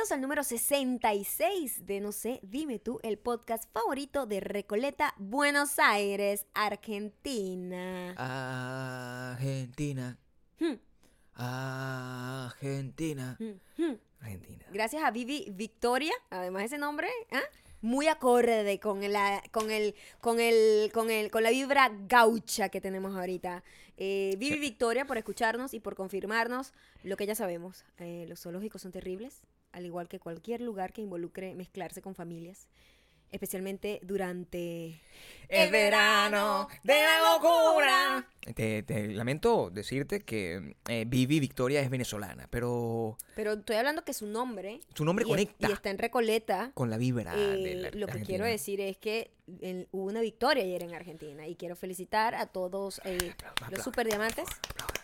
Bienvenidos al número 66 de No sé, dime tú, el podcast favorito de Recoleta, Buenos Aires, Argentina. Argentina. Hmm, Argentina. hmm, hmm. Argentina. Gracias a Vivi Victoria, además ese nombre, ¿ah? muy acorde con la, con el, con el, con el, con la vibra gaucha que tenemos ahorita. Eh, Vivi Victoria por escucharnos y por confirmarnos lo que ya sabemos. Eh, los zoológicos son terribles, al igual que cualquier lugar que involucre mezclarse con familias. Especialmente durante El verano de la locura. Te, te lamento decirte que eh, Vivi Victoria es venezolana, pero Pero estoy hablando que su nombre. su nombre y, conecta y está en Recoleta. con la vibra Eh, de la lo que Argentina. quiero decir es que el- hubo una victoria ayer en Argentina y quiero felicitar a todos eh, los aplaudan, superdiamantes aplaudan.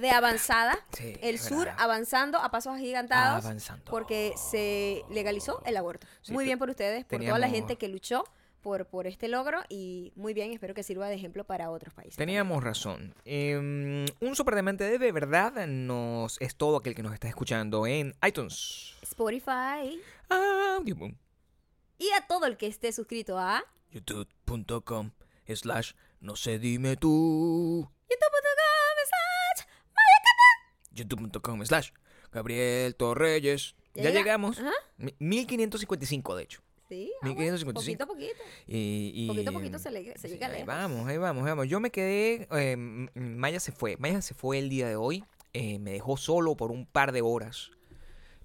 De avanzada. Sí, el sur verdad. avanzando a pasos agigantados Avanzando. porque se legalizó el aborto. Sí, muy bien por ustedes, por toda la gente que luchó por, por este logro y muy bien, espero que sirva de ejemplo para otros países. Teníamos razón. Eh, un superdiamante de verdad nos es todo aquel que nos está escuchando en iTunes. Spotify Audioboom. y a todo el que esté suscrito a youtube.com slash no sé dime tú slash youtube.com slash Gabriel Torreyes Ya ya, llega- llegamos Ajá. Mi- 1555 de hecho Sí, ah, bueno, 1555. poquito a poquito. y, y, Poquito a poquito se le- se sí, llega ahí lejos. vamos ahí vamos ahí vamos yo me quedé eh, Maya se fue Maya se fue el día de hoy eh, me dejó solo por un par de horas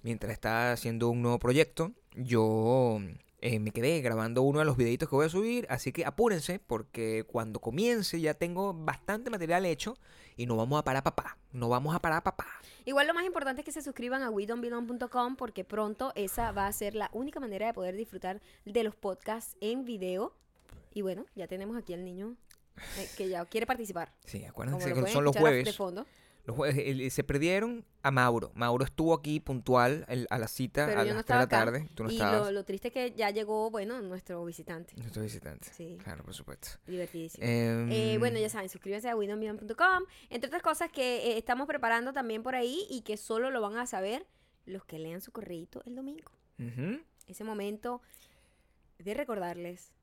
mientras estaba haciendo un nuevo proyecto yo eh, me quedé grabando uno de los videitos que voy a subir, así que apúrense porque cuando comience ya tengo bastante material hecho y no vamos a parar papá, no vamos a parar papá. Igual lo más importante es que se suscriban a WeDon'tBelong.com porque pronto esa va a ser la única manera de poder disfrutar de los podcasts en video. Y bueno, ya tenemos aquí al niño eh, que ya quiere participar. Sí, acuérdense que son los jueves. De fondo. Los jueves el- se perdieron a Mauro. Mauro estuvo aquí puntual el- a la cita Pero a yo no las 3 de la acá. tarde. Tú no y estabas. lo, lo triste es que ya llegó, bueno, nuestro visitante. Nuestro visitante. Sí. Claro, por supuesto. Divertidísimo. Em, Eh, bueno, ya saben, suscríbanse a WeDon'tBelong.com. Entre otras cosas que eh, estamos preparando también por ahí y que solo lo van a saber los que lean su correíto el domingo. ese momento de recordarles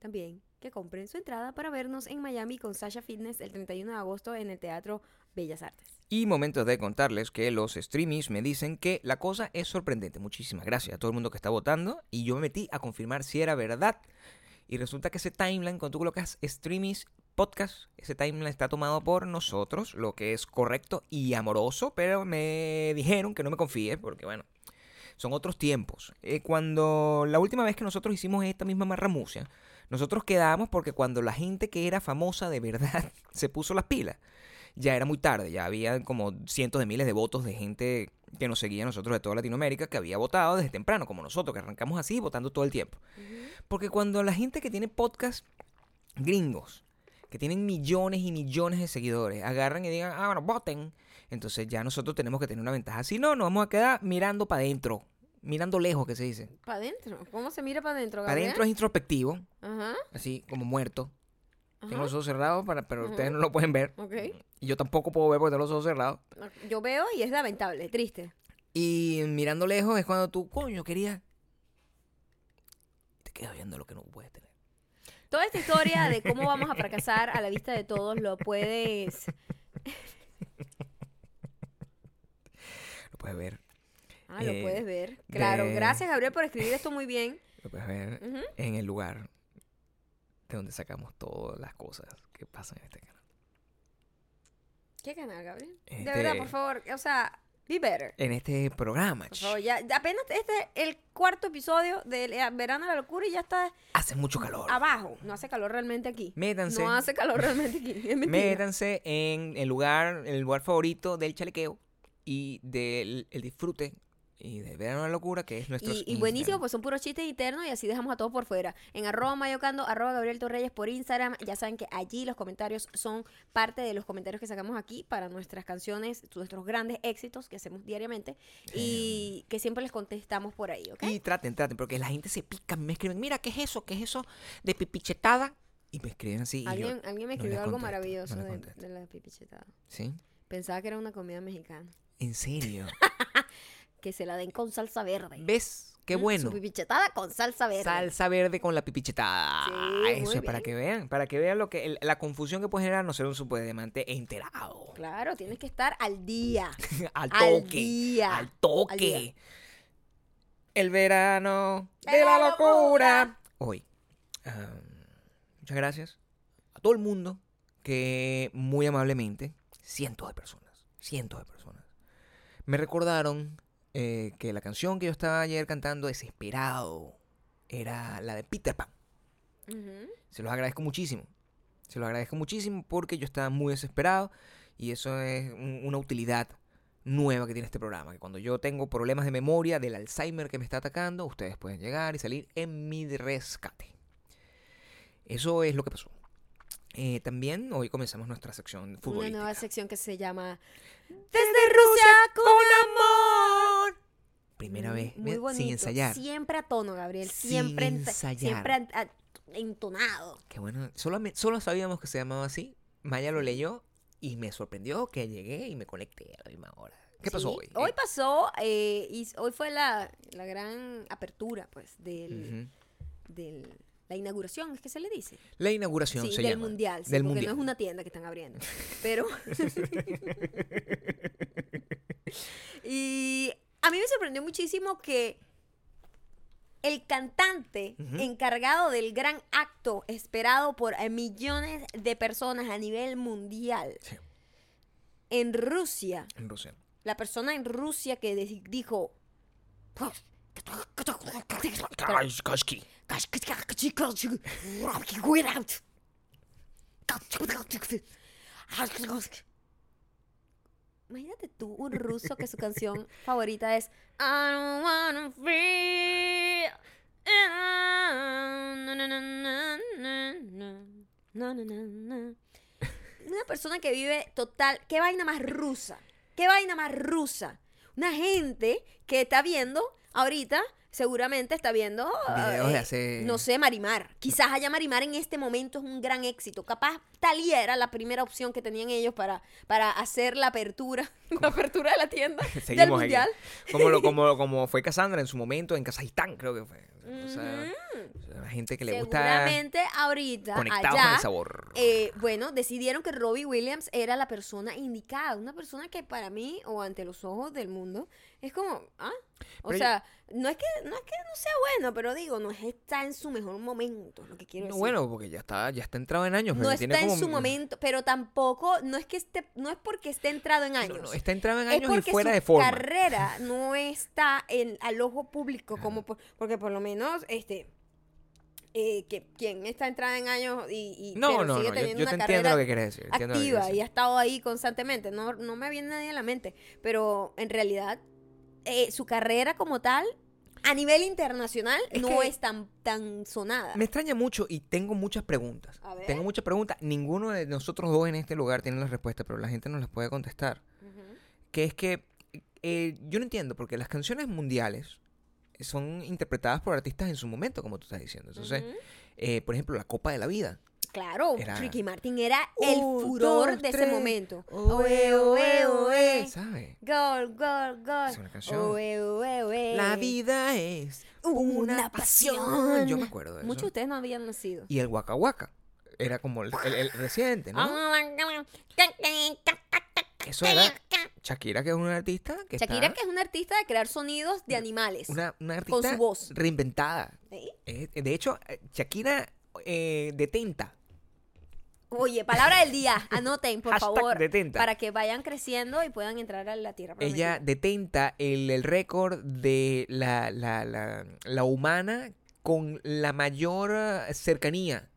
también que compren su entrada para vernos en Miami con Sasha Fitness el 31 de agosto en el Teatro Bellas Artes. Y momento de contarles que los streamies me dicen que la cosa es sorprendente. Muchísimas gracias a todo el mundo que está votando. Y yo me metí a confirmar si era verdad. Y resulta que ese timeline, cuando tú colocas streamies podcast, ese timeline está tomado por nosotros, lo que es correcto y amoroso. Pero me dijeron que no me confíe, porque bueno, son otros tiempos. Eh, cuando la última vez que nosotros hicimos esta misma marramucia, nosotros quedamos porque cuando la gente que era famosa de verdad se puso las pilas, ya era muy tarde, ya había como cientos de miles de votos de gente que nos seguía a nosotros de toda Latinoamérica, que había votado desde temprano, como nosotros, que arrancamos así, votando todo el tiempo. Porque cuando la gente que tiene podcast gringos, que tienen millones y millones de seguidores, agarran y digan, ah, bueno, voten, entonces ya nosotros tenemos que tener una ventaja. Si no, nos vamos a quedar mirando para adentro, mirando lejos, que se dice. Para adentro. ¿Cómo se mira para adentro? Para adentro es introspectivo, Ajá. así como muerto. Ajá. Tengo los ojos cerrados, para, pero ustedes no lo pueden ver. Ok. Y yo tampoco puedo ver porque tengo los ojos cerrados. Yo veo y es lamentable, triste. Y mirando lejos es cuando tú, coño, querías. Te quedas viendo lo que no puedes tener. Toda esta historia de cómo vamos a fracasar a la vista de todos lo puedes... Lo puedes ver. Ah, lo Eh, puedes ver. Claro. de- Gracias, Gabriel, por escribir esto muy bien. Lo puedes ver en el lugar de donde sacamos todas las cosas que pasan en este canal. ¿Qué canal, Gabriel? De Este- verdad, por favor. O sea, be better. En este programa, Por favor, ya, apenas este es el cuarto episodio de Le- Verano de la Locura y ya está hace mucho calor. abajo. No hace calor realmente aquí. Métanse. No hace calor realmente aquí. Es mentira. Métanse en el lugar, el lugar favorito del chalequeo y del el disfrute y de verano la locura, que es nuestro Y, y buenísimo, pues son puros chistes internos y así dejamos a todos por fuera. En arroba mayocando, arroba Gabriel Torreyes por Instagram. Ya saben que allí los comentarios son parte de los comentarios que sacamos aquí para nuestras canciones, nuestros grandes éxitos que hacemos diariamente y que siempre les contestamos por ahí, ¿ok? Y traten, traten, porque la gente se pica, me escriben, mira, ¿qué es eso? ¿Qué es eso de pipichetada? Y me escriben así. y yo, alguien, alguien me escribió algo contesto, maravilloso no de, de la pipichetada. ¿Sí? Pensaba que era una comida mexicana. ¿En serio? que se la den con salsa verde. ¿Ves? Qué bueno. Su pipichetada con salsa verde. Salsa verde con la pipichetada. Sí, Eso muy es para que vean, para que vean lo que el- la confusión que puede generar no ser un superdiamante enterado. Claro, tienes que estar al día. al Al toque. día. Al toque. Al día. El verano de De la la locura. Hoy. ah, muchas gracias a todo el mundo que muy amablemente, cientos de personas, cientos de personas, me recordaron eh, que la canción que yo estaba ayer cantando desesperado era la de Peter Pan. Se los agradezco muchísimo. Se los agradezco muchísimo porque yo estaba muy desesperado y eso es un- una utilidad nueva que tiene este programa. Que cuando yo tengo problemas de memoria del Alzheimer que me está atacando, ustedes pueden llegar y salir en mi rescate. Eso es lo que pasó. Eh, también hoy comenzamos nuestra sección Una futbolística. nueva sección que se llama Desde Rusia con amor. Primera vez, Muy bonito. sin ensayar. Siempre a tono, Gabriel. Sin Siempre, ent- ensayar. siempre a- entonado. Qué bueno. Solo, solo sabíamos que se llamaba así. Maya lo leyó y me sorprendió que llegué y me conecté a la misma hora. ¿Qué pasó hoy? Hoy Eh, pasó, eh, y hoy fue la, la gran apertura, pues, del, del- la inauguración, es que se le dice. La inauguración Sí, se del llama. mundial, sí, Del porque mundial. no es una tienda que están abriendo. Pero. y a mí me sorprendió muchísimo que el cantante encargado del gran acto esperado por eh, millones de personas a nivel mundial Sí, en Rusia, en Rusia. la persona en Rusia que dijo. Imagínate tú, un ruso que su canción favorita es I don't wanna feel. Una persona que vive total. ¿Qué vaina más rusa? ¿Qué vaina más rusa? Una gente que está viendo ahorita seguramente está viendo Videos de eh, hace- no sé, Marimar. Quizás haya Marimar en este momento es un gran éxito. Capaz Talía era la primera opción que tenían ellos para, para hacer la apertura, la apertura de la tienda del Seguimos aquí. mundial. Como, lo, como, como fue Cassandra en su momento en Kazajistán, creo que fue. O sea, Ujú. la gente que le gusta Seguramente ahorita conectados con allá el sabor. eh, bueno, decidieron que Robbie Williams era la persona indicada, una persona que para mí o ante los ojos del mundo es como, ah, o Pero yo- sea, no es que no es que no sea bueno, pero digo, no es está en su mejor momento, es lo que quiero No, decir. bueno, porque ya está, ya está entrado en años. no está tiene en como- su momento, pero tampoco no es que esté no es porque esté entrado en No, años. no, está entrado en es años y porque fuera su de forma. carrera no está en al ojo público como por- porque por lo menos este eh, que quien está entrada en años y, y No, pero no, sigue no, yo, teniendo yo una te carrera lo que quieres decir. entiendo lo que activa y ha estado ahí constantemente. No, no me viene nadie a la mente. Pero en realidad, eh, su carrera como tal, a nivel internacional, Es no es tan, tan sonada. Me extraña mucho y tengo muchas preguntas. A ver. Tengo muchas preguntas. Ninguno de nosotros dos en este lugar tiene la respuesta, pero la gente nos las puede contestar. Que es que eh, yo no entiendo, porque las canciones mundiales son interpretadas por artistas en su momento, como tú estás diciendo. Entonces, eh, por ejemplo, La Copa de la Vida. Claro, Era- Ricky Martin era el furor dos, de ese momento. Oe, oe, oe. ¿Sabes? Gol, gol, gol. Es una canción. Oe, oe, oe. La vida es Una una pasión. pasión. Yo me acuerdo de eso. Muchos de ustedes no habían nacido. Y el Waka Waka. Era como el, el- el reciente, ¿no? Eso era Shakira, que es una artista que Shakira, está- que es una artista de crear sonidos de animales. una, una con artista su voz. reinventada. ¿Sí? Eh, de hecho, eh, Shakira eh, detenta. Oye, palabra del día. Anoten, por Hashtag favor. detenta. Para que vayan creciendo y puedan entrar a la tierra Ella prometida. detenta el, el récord de la, la, la, la humana con la mayor eh, cercanía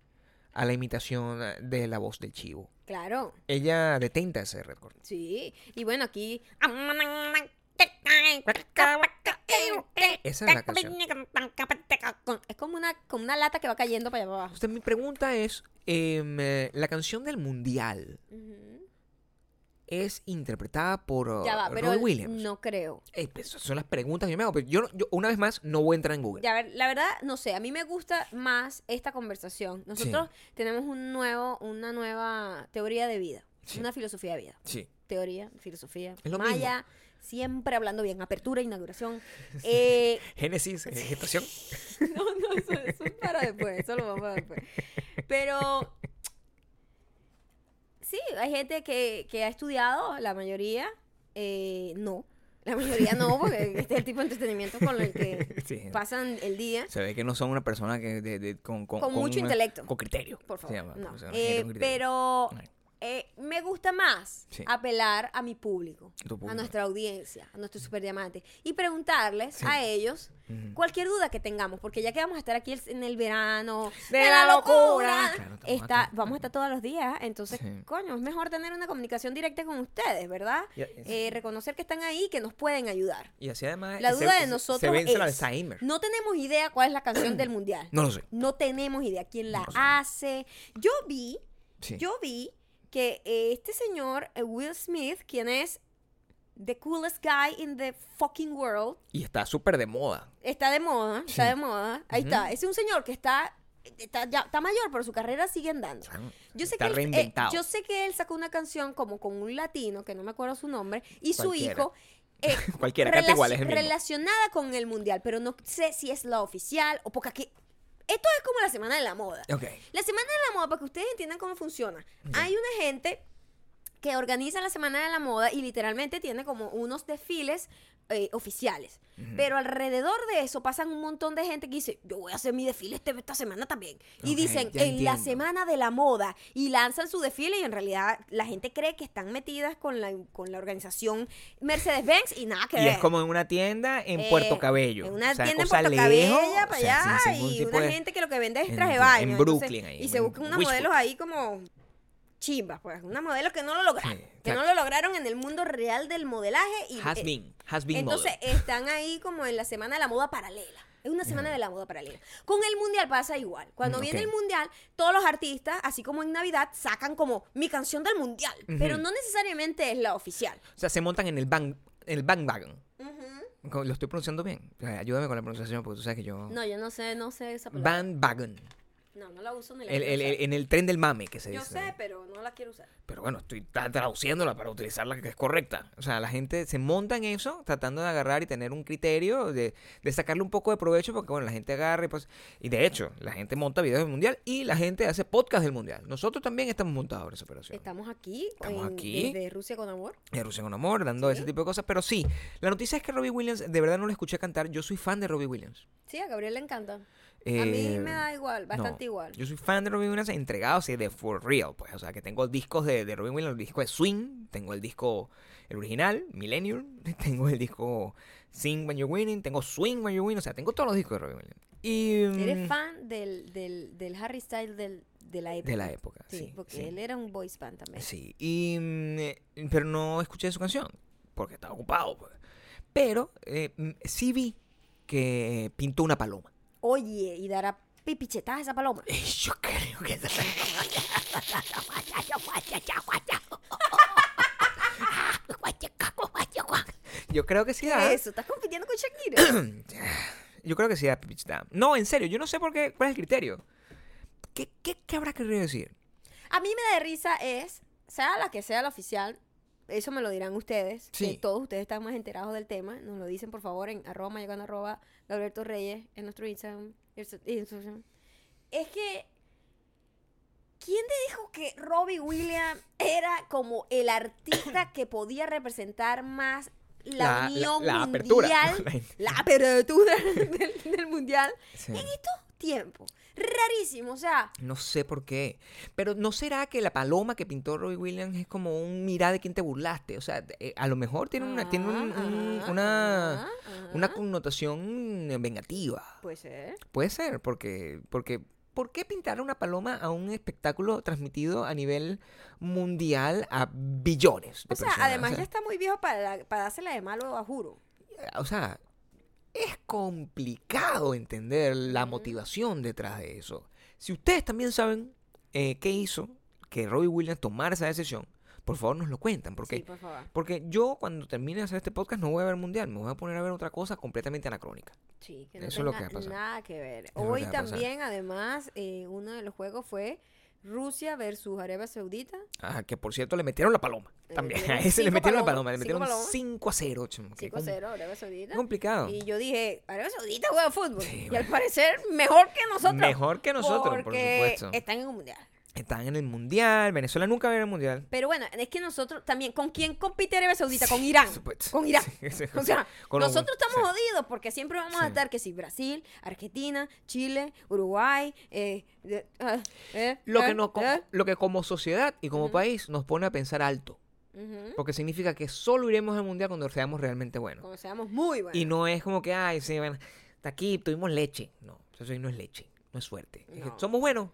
a la imitación de la voz del chivo. Claro, Ella detenta ese récord. sí. Y bueno, aquí. Esa es la canción. Es como una, como una lata que va cayendo para allá abajo. Entonces, mi pregunta es, em, eh, la canción del mundial es interpretada por uh, Ya va, pero Roy Williams. no creo. Eh, pues, esas son las preguntas que yo me hago. Pero yo, yo, una vez más, no voy a entrar en Google. Ya, a ver, la verdad, no sé, a mí me gusta más esta conversación. Nosotros tenemos un nuevo, una nueva teoría de vida. Sí. Una filosofía de vida. Sí. Teoría, filosofía. Es lo Maya, siempre hablando bien. Apertura, inauguración. Eh, Génesis, eh, gestación. no, no, eso, eso es para después. Eso lo vamos a después. Pero. Sí, hay gente que, que ha estudiado, la mayoría eh, no. La mayoría no, porque este es el tipo de entretenimiento con el que Sí. pasan el día. Se ve que no son una persona que de- de- con, con, Con mucho intelecto. Con criterio. Por se favor. llama, no. Eh, criterio. pero. Eh, me gusta más Sí. apelar a mi público, a nuestra audiencia, a nuestros superdiamantes, y preguntarles Sí. a ellos cualquier duda que tengamos, porque ya que vamos a estar aquí el- en el verano De de, la la locura. locura, Claro, estamos está, aquí. vamos a estar todos los días, entonces, Sí. coño, es mejor tener una comunicación directa con ustedes, ¿verdad? Ya, Eh, reconocer que están ahí y que nos pueden ayudar. Y así además. La duda se- de nosotros Se es, Alzheimer. no tenemos idea cuál es la canción del mundial. No lo sé. No tenemos idea quién la No hace. Yo vi, yo vi que eh, este señor, eh, Will Smith, quien es the coolest guy in the fucking world, Y está súper de moda. está de moda, está de moda. Ahí Ujú. está. Ese es un señor que está, está, ya, está mayor, pero su carrera sigue andando. Yo sé, Está que él, eh, reinventado. yo sé que él sacó una canción como con un latino, que no me acuerdo su nombre, y su Cualquiera. hijo... eh, Cualquiera, canta igual, es el mismo. relacionada con el mundial, pero no sé si es la oficial o porque aquí... Esto es como la semana de la moda. La semana de la moda, para que ustedes entiendan cómo funciona. Hay una gente que organiza la semana de la moda y literalmente tiene como unos desfiles eh, oficiales. Pero alrededor de eso pasan un montón de gente que dice, yo voy a hacer mi desfile este- esta semana también. Y Ok, dicen, en la entiendo. semana de la moda. Y lanzan su desfile y en realidad la gente cree que están metidas con la, con la organización Mercedes-Benz y nada que Y ver. es como en una tienda en Eh, Puerto Cabello. En una O sea, tienda en Puerto Cabello, o para sea, allá. sin ningún y una de- gente que lo que vende es en- traje en baño. Brooklyn ahí, y se en buscan Wishful. modelos ahí como chimbas, pues. Unas modelos que no lo lograron. Sí, que no lo lograron en el mundo real del modelaje. Y, Has eh, been. Has been entonces model. están ahí como en la semana de la moda paralela. Es una semana de la moda paralela. Con el mundial pasa igual. Cuando Mm, viene el mundial, todos los artistas, así como en Navidad, sacan como mi canción del mundial. Pero Ujú. no necesariamente es la oficial. O sea, se montan en el bang, el. Co- Lo estoy pronunciando bien. Ayúdame con la pronunciación porque tú sabes que yo. No, yo no sé, no sé esa palabra. Bandwagon. No, no la uso ni la El- en el tren del mame que se Yo dice. sé, pero no la quiero usar. Pero bueno, estoy tra- traduciéndola para utilizarla que es correcta. O sea, la gente se monta en eso, tratando de agarrar y tener un criterio, de, de sacarle un poco de provecho, porque bueno, la gente agarra y pues. Y de hecho, la gente monta videos del mundial y la gente hace podcast del mundial. Nosotros también estamos montados en esa operación. Estamos aquí, Estamos en- aquí. desde Rusia con amor. En Rusia con Amor, dando ese tipo de cosas. Pero sí, la noticia es que Robbie Williams, de verdad no lo escuché cantar. Yo soy fan de Robbie Williams. Sí, a Gabriel le encanta. A Eh, mí me da igual, bastante no, igual. Yo soy fan de Robin Williams entregado, sí, de For Real, pues. O sea, que tengo discos de, de Robin Williams, el disco de Swing, tengo el disco, el original, Millennium, tengo el disco Sing When You're Winning, tengo Swing When You're Winning, o sea, tengo todos los discos de Robin Williams. Y, mm, Eres fan del, del, del Harry Styles del, de la época. de la época, Sí, sí. porque sí. él era un boys band también. Sí, y, mm, eh, pero no escuché su canción, porque estaba ocupado, pues. Pero eh, mm, sí vi que pintó una paloma. Oye, y dará pipichetadas a esa paloma. Yo creo que... Yo creo que sí ¿Qué da. es eso? ¿Estás compitiendo con Shakira? Yo creo que sí da down. No, en serio, yo no sé por qué, cuál es el criterio. ¿Qué, qué, qué habrá querido decir? a mí me da risa es, sea la que sea la oficial, eso me lo dirán ustedes, Sí. que todos ustedes están más enterados del tema, nos lo dicen por favor en arroba mayocando arroba Alberto Reyes en nuestro Instagram. Es que, ¿quién te dijo que Robbie Williams era como el artista que podía representar más la, unión la apertura. mundial, la apertura del, del mundial Sí. en estos tiempos? Rarísimo, o sea, No sé por qué. Pero ¿no será que la paloma que pintó Robbie Williams es como un mirar de quién te burlaste? O sea, eh, a lo mejor tiene una, tiene un- un- Ajá, una, ajá. una connotación vengativa. Puede ser. Puede ser, porque, porque ¿por qué pintar una paloma a un espectáculo transmitido a nivel mundial a billones de O sea, personas? además O sea, ya está muy viejo para, para dársela de malo a juro. o sea, es complicado entender la motivación detrás de eso. Si ustedes también saben eh, qué hizo que Robbie Williams tomara esa decisión, por favor nos lo cuentan, porque Sí, por favor. porque yo cuando termine de hacer este podcast no voy a ver mundial, me voy a poner a ver otra cosa completamente anacrónica. Sí, que no Eso es lo que va a pasar. nada que ver. Hoy que también, además, eh, uno de los juegos fue Rusia versus Arabia Saudita. Ah, que por cierto le metieron la paloma. Le También. A ese le metieron la paloma. Le metieron palomas. 5 a 0. chamo, que 5-0 Arabia Saudita. com- complicado. Y yo dije, Arabia Saudita juega fútbol. Sí, y al bueno. parecer mejor que nosotros. Mejor que nosotros, por porque supuesto. Están en un mundial. Están en el mundial. Venezuela nunca va a ir al mundial. Pero bueno, es que nosotros también, ¿con quién compite Arabia Saudita? Con Irán. Supuesto. Con Irán. Sí, sí, O sea, con los- nosotros estamos jodidos porque siempre vamos a estar que si Brasil, Argentina, Chile, Uruguay, eh, ah, eh, Lo que, eh, nos, eh. lo que como sociedad y como país nos pone a pensar alto. Porque significa que solo iremos al mundial cuando seamos realmente buenos. Como seamos muy buenos. Y no es como que, ay, sí, bueno, hasta aquí tuvimos leche. No, eso no es leche, no es suerte. Es que No. somos buenos.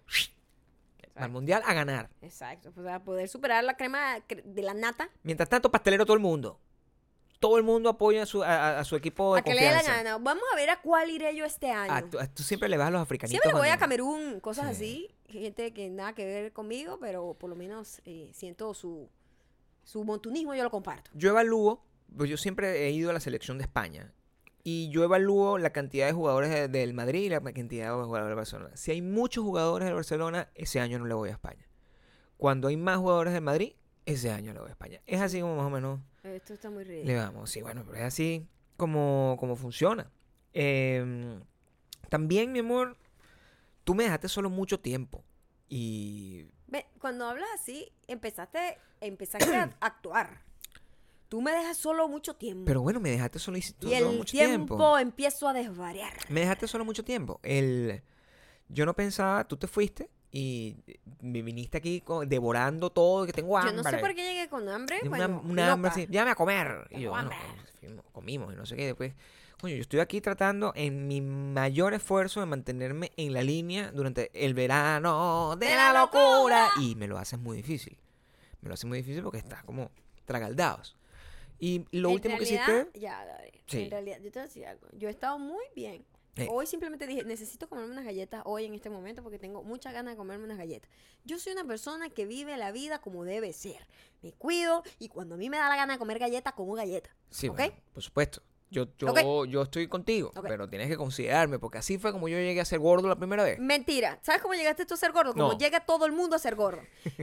Al mundial a ganar. Exacto. O sea, poder superar la crema cre- de la nata Mientras tanto, pastelero todo el mundo. Todo el mundo apoya a su, a, a- a su equipo de a que le dé la confianza. gana. Vamos a ver a cuál iré yo este año. Ah, tú, tú siempre le vas a los africanitos. Siempre voy a Camerún, cosas Sí. así. Gente que nada que ver conmigo, pero por lo menos eh, siento su, su montunismo, yo lo comparto. Yo evalúo, pues yo siempre he ido a la selección de España. Y yo evalúo la cantidad de jugadores de- del Madrid y la cantidad de jugadores del Barcelona. Si hay muchos jugadores del Barcelona, ese año no le voy a España. Cuando hay más jugadores del Madrid, ese año le voy a España. Es así como más o menos Esto está muy ridículo. le vamos. Sí, bueno, pero es así como, como funciona. Em, también, mi amor, tú me dejaste solo mucho tiempo. Y Ve, cuando hablas así, empezaste, empezaste a actuar. Tú me dejas solo mucho tiempo. Pero bueno, me dejaste solo, y solo el mucho tiempo, tiempo. empiezo a desvariar. Me dejaste solo mucho tiempo. El, yo no pensaba, tú te fuiste y me viniste aquí co- devorando todo, que tengo hambre. Yo no sé por qué llegué con hambre. Bueno, una, hambre así, llámame a comer. Y yo, hambre. pues, comimos y no sé qué. Después, coño, yo estoy aquí tratando en mi mayor esfuerzo de mantenerme en la línea durante el verano de, ¡De la locura. locura! Y me lo haces muy difícil. Me lo haces muy difícil porque estás como tragaldados. Y lo En último que hiciste. Ya, Gabriel, Sí. En realidad, yo te voy a decir algo. Yo he estado muy bien. Eh. Hoy simplemente dije, necesito comerme unas galletas hoy en este momento porque tengo muchas ganas de comerme unas galletas. Yo soy una persona que vive la vida como debe ser. Me cuido y cuando a mí me da la gana de comer galletas, como galletas. Sí, ¿ok? bueno, por supuesto. Yo, yo, yo estoy contigo, pero tienes que considerarme, porque así fue como yo llegué a ser gordo la primera vez. Mentira. ¿Sabes cómo llegaste tú a ser gordo? Como No. llega todo el mundo a ser gordo.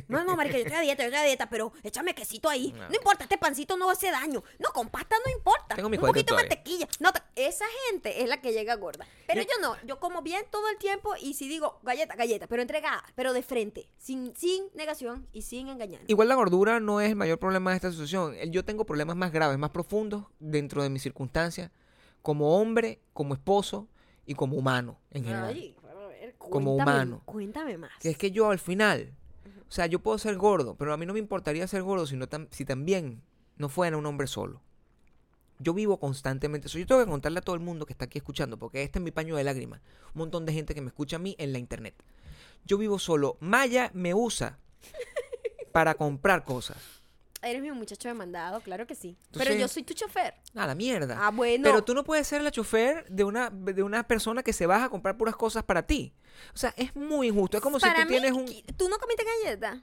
No, no, marica, yo estoy a dieta, yo estoy a dieta, pero échame quesito ahí. No. No, importa, este pancito no hace daño. No, con pasta no importa. Tengo mi Un poquito de mantequilla. No, esa gente es la que llega gorda. Pero Yo- yo no, yo como bien todo el tiempo y si digo galleta, galleta, pero entregada, pero de frente, sin, sin negación y sin engañar. Igual la gordura no es el mayor problema de esta situación. Yo tengo problemas más graves, más profundos dentro de mis como hombre, como esposo y como humano en general. Ay, a ver, Como humano. Cuéntame más. Que es que yo al final, o sea, yo puedo ser gordo, pero a mí no me importaría ser gordo si, no tam- si también no fuera un hombre solo. Yo vivo constantemente eso. Yo tengo que contarle a todo el mundo que está aquí escuchando, porque este es mi paño de lágrimas. Un montón de gente que me escucha a mí en la internet. Yo vivo solo. Maya me usa para comprar cosas. Eres mi muchacho demandado, claro que sí. Pero yo soy tu chofer. A la mierda. Ah, bueno. Pero tú no puedes ser la chofer de una, de una persona que se baja a comprar puras cosas para ti. O sea, es muy injusto. Es como Para si tú mí, tienes un... ¿tú no comiste galleta?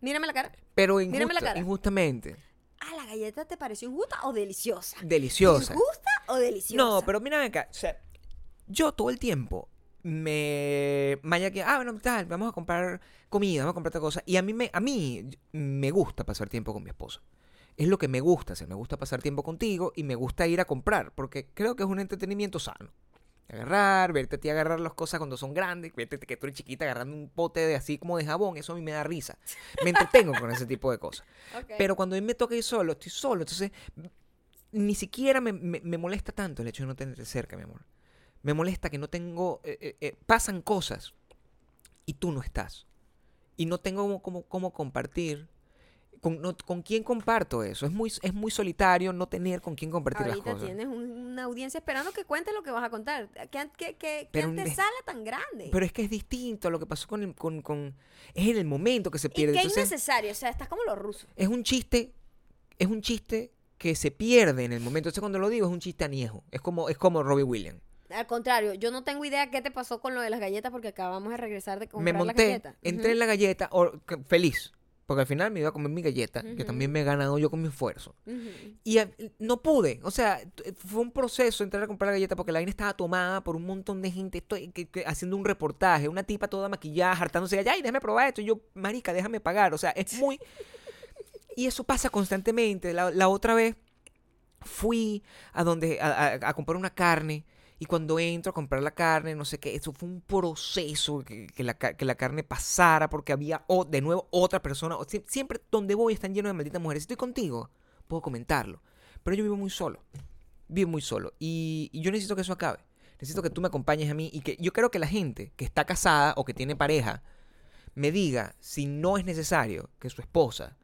Mírame la cara. Pero Mírame la cara. injustamente. Ah, ¿la galleta te pareció injusta o deliciosa? Deliciosa. ¿Injusta o deliciosa? No, pero mira acá. O sea, yo todo el tiempo me... Maya que, ah, bueno, tal, vamos a comprar comida, vamos a comprar otra cosa. Y a mí, me, a mí me gusta pasar tiempo con mi esposa. Es lo que me gusta hacer. Me gusta pasar tiempo contigo y me gusta ir a comprar. Porque creo que es un entretenimiento sano. Agarrar, verte a ti agarrar las cosas cuando son grandes, verte que tú eres chiquita agarrando un pote de así como de jabón, eso a mí me da risa. Me entretengo con ese tipo de cosas. Ok. Pero cuando a mí me toca ir solo, estoy solo. Entonces, ni siquiera me, me- me molesta tanto el hecho de no tenerte cerca, mi amor. Me molesta que no tengo... eh, eh, eh, pasan cosas y tú no estás. Y no tengo cómo, cómo- cómo compartir. Con, no- ¿Con quién comparto eso? Es muy, es muy solitario no tener con quién compartir Ahorita las cosas. tienes un- una audiencia esperando que cuentes lo que vas a contar. ¿Qué, qué, qué, qué antesala tan grande? Pero es que es distinto a lo que pasó con... el- con, con- es en el momento que se pierde. qué Entonces, innecesario. O sea, estás como los rusos. es un chiste, es un chiste que se pierde en el momento. Entonces cuando lo digo es un chiste aniejo. Es como, es como Robbie Williams. Al contrario, yo no tengo idea qué te pasó con lo de las galletas porque acabamos de regresar de Me comprar las monté, galletas. entré en la galleta, que- feliz. Porque al final me iba a comer mi galleta, que también me he ganado yo con mi esfuerzo. Y a- no pude. O sea, t- fue un proceso entrar a comprar la galleta porque la vaina estaba tomada por un montón de gente estoy, que- que- haciendo un reportaje. Una tipa toda maquillada, hartándose. Ay, déjame probar esto. Y yo, marica, déjame pagar. O sea, es muy... Y eso pasa constantemente. La, la otra vez fui a donde a, a- a comprar una carne y cuando entro a comprar la carne, no sé qué, eso fue un proceso que, la, que la carne pasara porque había o- de nuevo otra persona. Siempre donde voy están llenos de malditas mujeres. Estoy contigo, puedo comentarlo. Pero yo vivo muy solo. Vivo muy solo. Y, y yo necesito que eso acabe. Necesito que tú me acompañes a mí y que yo creo que la gente que está casada o que tiene pareja me diga si no es necesario que su esposa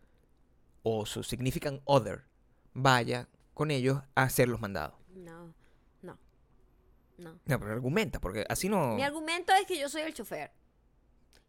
o su significant other vaya con ellos a hacer los mandados. No, no. No, pero argumenta, porque así no... Mi argumento es que yo soy el chofer.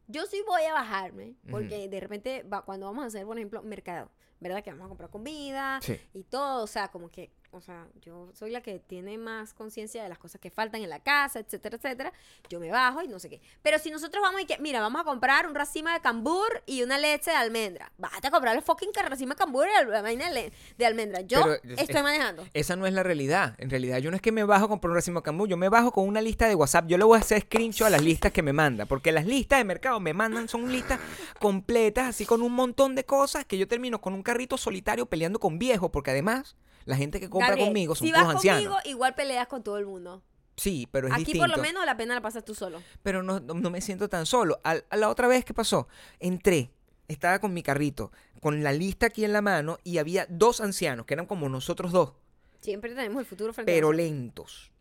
Yo sí voy a bajarme, porque de repente va, cuando vamos a hacer, por ejemplo, mercado, ¿verdad? Que vamos a comprar comida Sí. y todo, o sea, como que, o sea, yo soy la que tiene más conciencia de las cosas que faltan en la casa, etcétera, etcétera. Yo me bajo y no sé qué. Pero si nosotros vamos y que, mira, vamos a comprar un racimo de cambur y una leche de almendra. Bájate a comprar el fucking racimo de cambur y la vaina de, almendra. Yo Pero estoy es- manejando. Esa no es la realidad. En realidad, yo no es que me bajo con un racimo de cambú, yo me bajo con una lista de WhatsApp. Yo le voy a hacer screenshot a las listas que me manda, porque las listas de mercado me mandan son listas completas, así con un montón de cosas que yo termino con un carrito solitario peleando con viejos, porque además la gente que compra Gabriel, conmigo son si todos vas ancianos. conmigo, igual peleas con todo el mundo. Sí, pero es Aquí distinto. por lo menos la pena la pasas tú solo. pero no, no- no me siento tan solo. Al- a la otra vez, ¿qué pasó? Entré, estaba con mi carrito, con la lista aquí en la mano, y había dos ancianos, que eran como nosotros dos, Siempre tenemos el futuro frente pero a nosotros. lentos.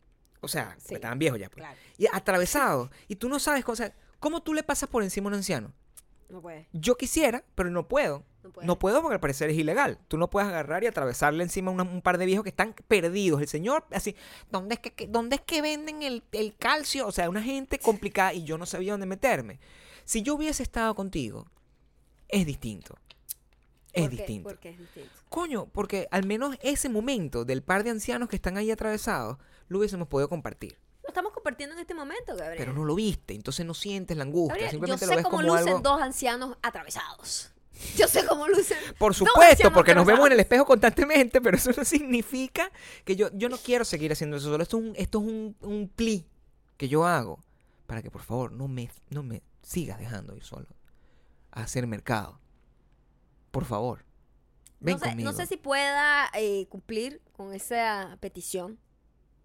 O sea, Sí. estaban viejos ya. pues. Claro, Y atravesados. y tú no sabes, o sea, ¿cómo tú le pasas por encima a un anciano? No puede. Yo quisiera, pero no puedo. No puedo porque al parecer es ilegal. Tú no puedes agarrar y atravesarle encima a un par de viejos que están perdidos. El señor, así, ¿dónde es que, que- dónde es que venden el, el calcio? O sea, una gente complicada y yo no sabía dónde meterme. Si yo hubiese estado contigo, es distinto. Es ¿Por qué? distinto. Es distinto. Coño, porque al menos ese momento del par de ancianos que están ahí atravesados, lo hubiésemos podido compartir. Lo estamos compartiendo en este momento, Gabriel. Pero no lo viste, entonces no sientes la angustia. Gabriel, yo sé lo ves cómo como lucen algo. dos ancianos atravesados. Yo sé cómo lucen. Por supuesto, porque nos vemos en el espejo constantemente, pero eso no significa que yo, yo no quiero seguir haciendo eso solo. Esto es un, esto es un, un pli que yo hago para que por favor no me, no me sigas dejando ir solo a hacer mercado. Por favor. Ven no, sé, conmigo. no sé si pueda eh, cumplir con esa petición.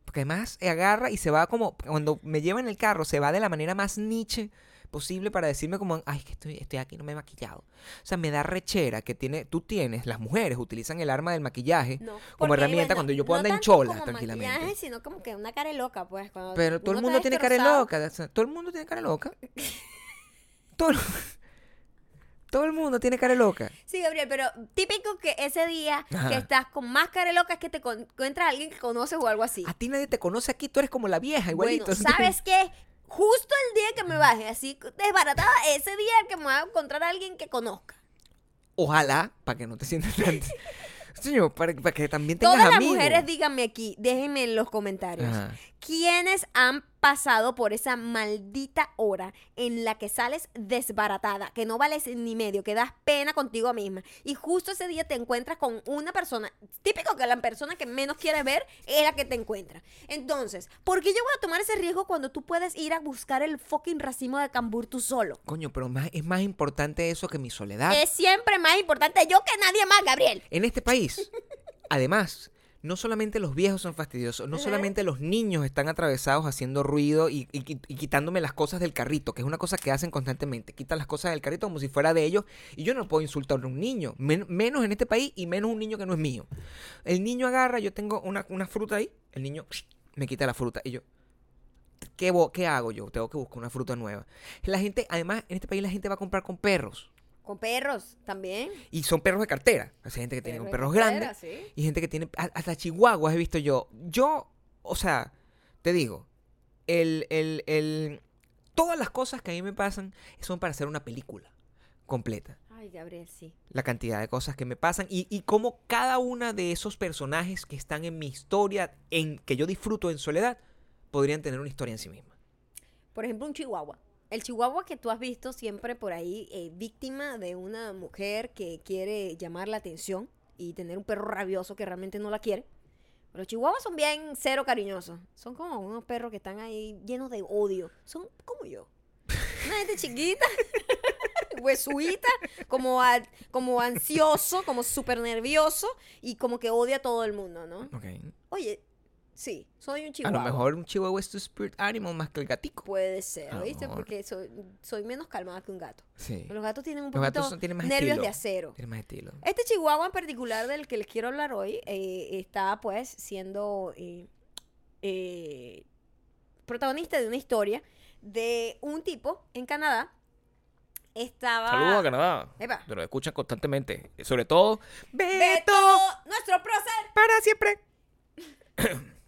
Porque además agarra y se va como, cuando me lleva en el carro, se va de la manera más niche posible para decirme como, ay, que estoy, estoy aquí, no me he maquillado. O sea, me da rechera que tiene, tú tienes, las mujeres utilizan el arma del maquillaje No, como herramienta bueno, cuando yo puedo no andar en tanto chola como tranquilamente. maquillaje, sino como que una cara loca, pues. cuando Pero todo el mundo tiene cara loca. todo el mundo tiene cara loca. todo, el- todo el mundo tiene cara loca. Sí, Gabriel, pero típico que ese día Ajá. que estás con más cara loca es que te con- encuentras a alguien que conoces o algo así. A ti nadie te conoce aquí, tú eres como la vieja, igualito. Bueno, ¿sabes qué? Justo el día que me baje, así desbaratada, ese día que me voy a encontrar a alguien que conozca. Ojalá, para que no te sientas tan... Señor, para, para que también tengas Todas las amigos. mujeres, díganme aquí, déjenme en los comentarios. Ajá. ¿Quiénes han pasado por esa maldita hora en la que sales desbaratada, que no vales ni medio, que das pena contigo misma? Y justo ese día te encuentras con una persona, típico que la persona que menos quieres ver es la que te encuentra. Entonces, ¿por qué yo voy a tomar ese riesgo cuando tú puedes ir a buscar el fucking racimo de cambur tú solo? Coño, pero más, es más importante eso que mi soledad. Es siempre más importante yo que nadie más, Gabriel. En este país, además, no solamente los viejos son fastidiosos, no solamente los niños están atravesados haciendo ruido y, y- y quitándome las cosas del carrito, que es una cosa que hacen constantemente. Quitan las cosas del carrito como si fuera de ellos y yo no puedo insultar a un niño, men- menos en este país y menos un niño que no es mío. El niño agarra, yo tengo una, una fruta ahí, el niño me quita la fruta y yo... ¿Qué, ¿Qué hago yo? Tengo que buscar una fruta nueva. La gente, además, en este país la gente va a comprar con perros. Con perros también. Y son perros de cartera. Hay gente que tiene de perros cartera, grandes sí. y gente que tiene hasta chihuahuas he visto yo. Yo, o sea, te digo, el, el, el, todas las cosas que a mí me pasan son para hacer una película completa. Ay, Gabriel, sí. La cantidad de cosas que me pasan y, y cómo cada una de esos personajes que están en mi historia, en que yo disfruto en soledad, podrían tener una historia en sí misma. Por ejemplo, un chihuahua. El chihuahua que tú has visto siempre por ahí, eh, víctima de una mujer que quiere llamar la atención y tener un perro rabioso que realmente no la quiere. Los chihuahuas son bien cero cariñosos. Son como unos perros que están ahí llenos de odio. Son como yo. Una gente chiquita, huesuita, como, a- como ansioso, como súper nervioso y como que odia a todo el mundo, ¿no? Ok. Oye, sí, soy un A chihuahua. lo mejor un chihuahua es tu spirit animal más que el gatico. Puede ser, A ¿viste? Porque soy, soy menos calmada que un gato. Sí. Los gatos tienen un Los poquito gatos son- tienen más nervios estilo. de acero. Tiene más estilo. Este chihuahua en particular del que les quiero hablar hoy eh, está pues siendo eh, eh, protagonista de una historia de un tipo en Canadá. Estaba... Saludos a Canadá. Epa. Te lo escuchan constantemente. Sobre todo, Beto. Beto, nuestro prócer. Para siempre.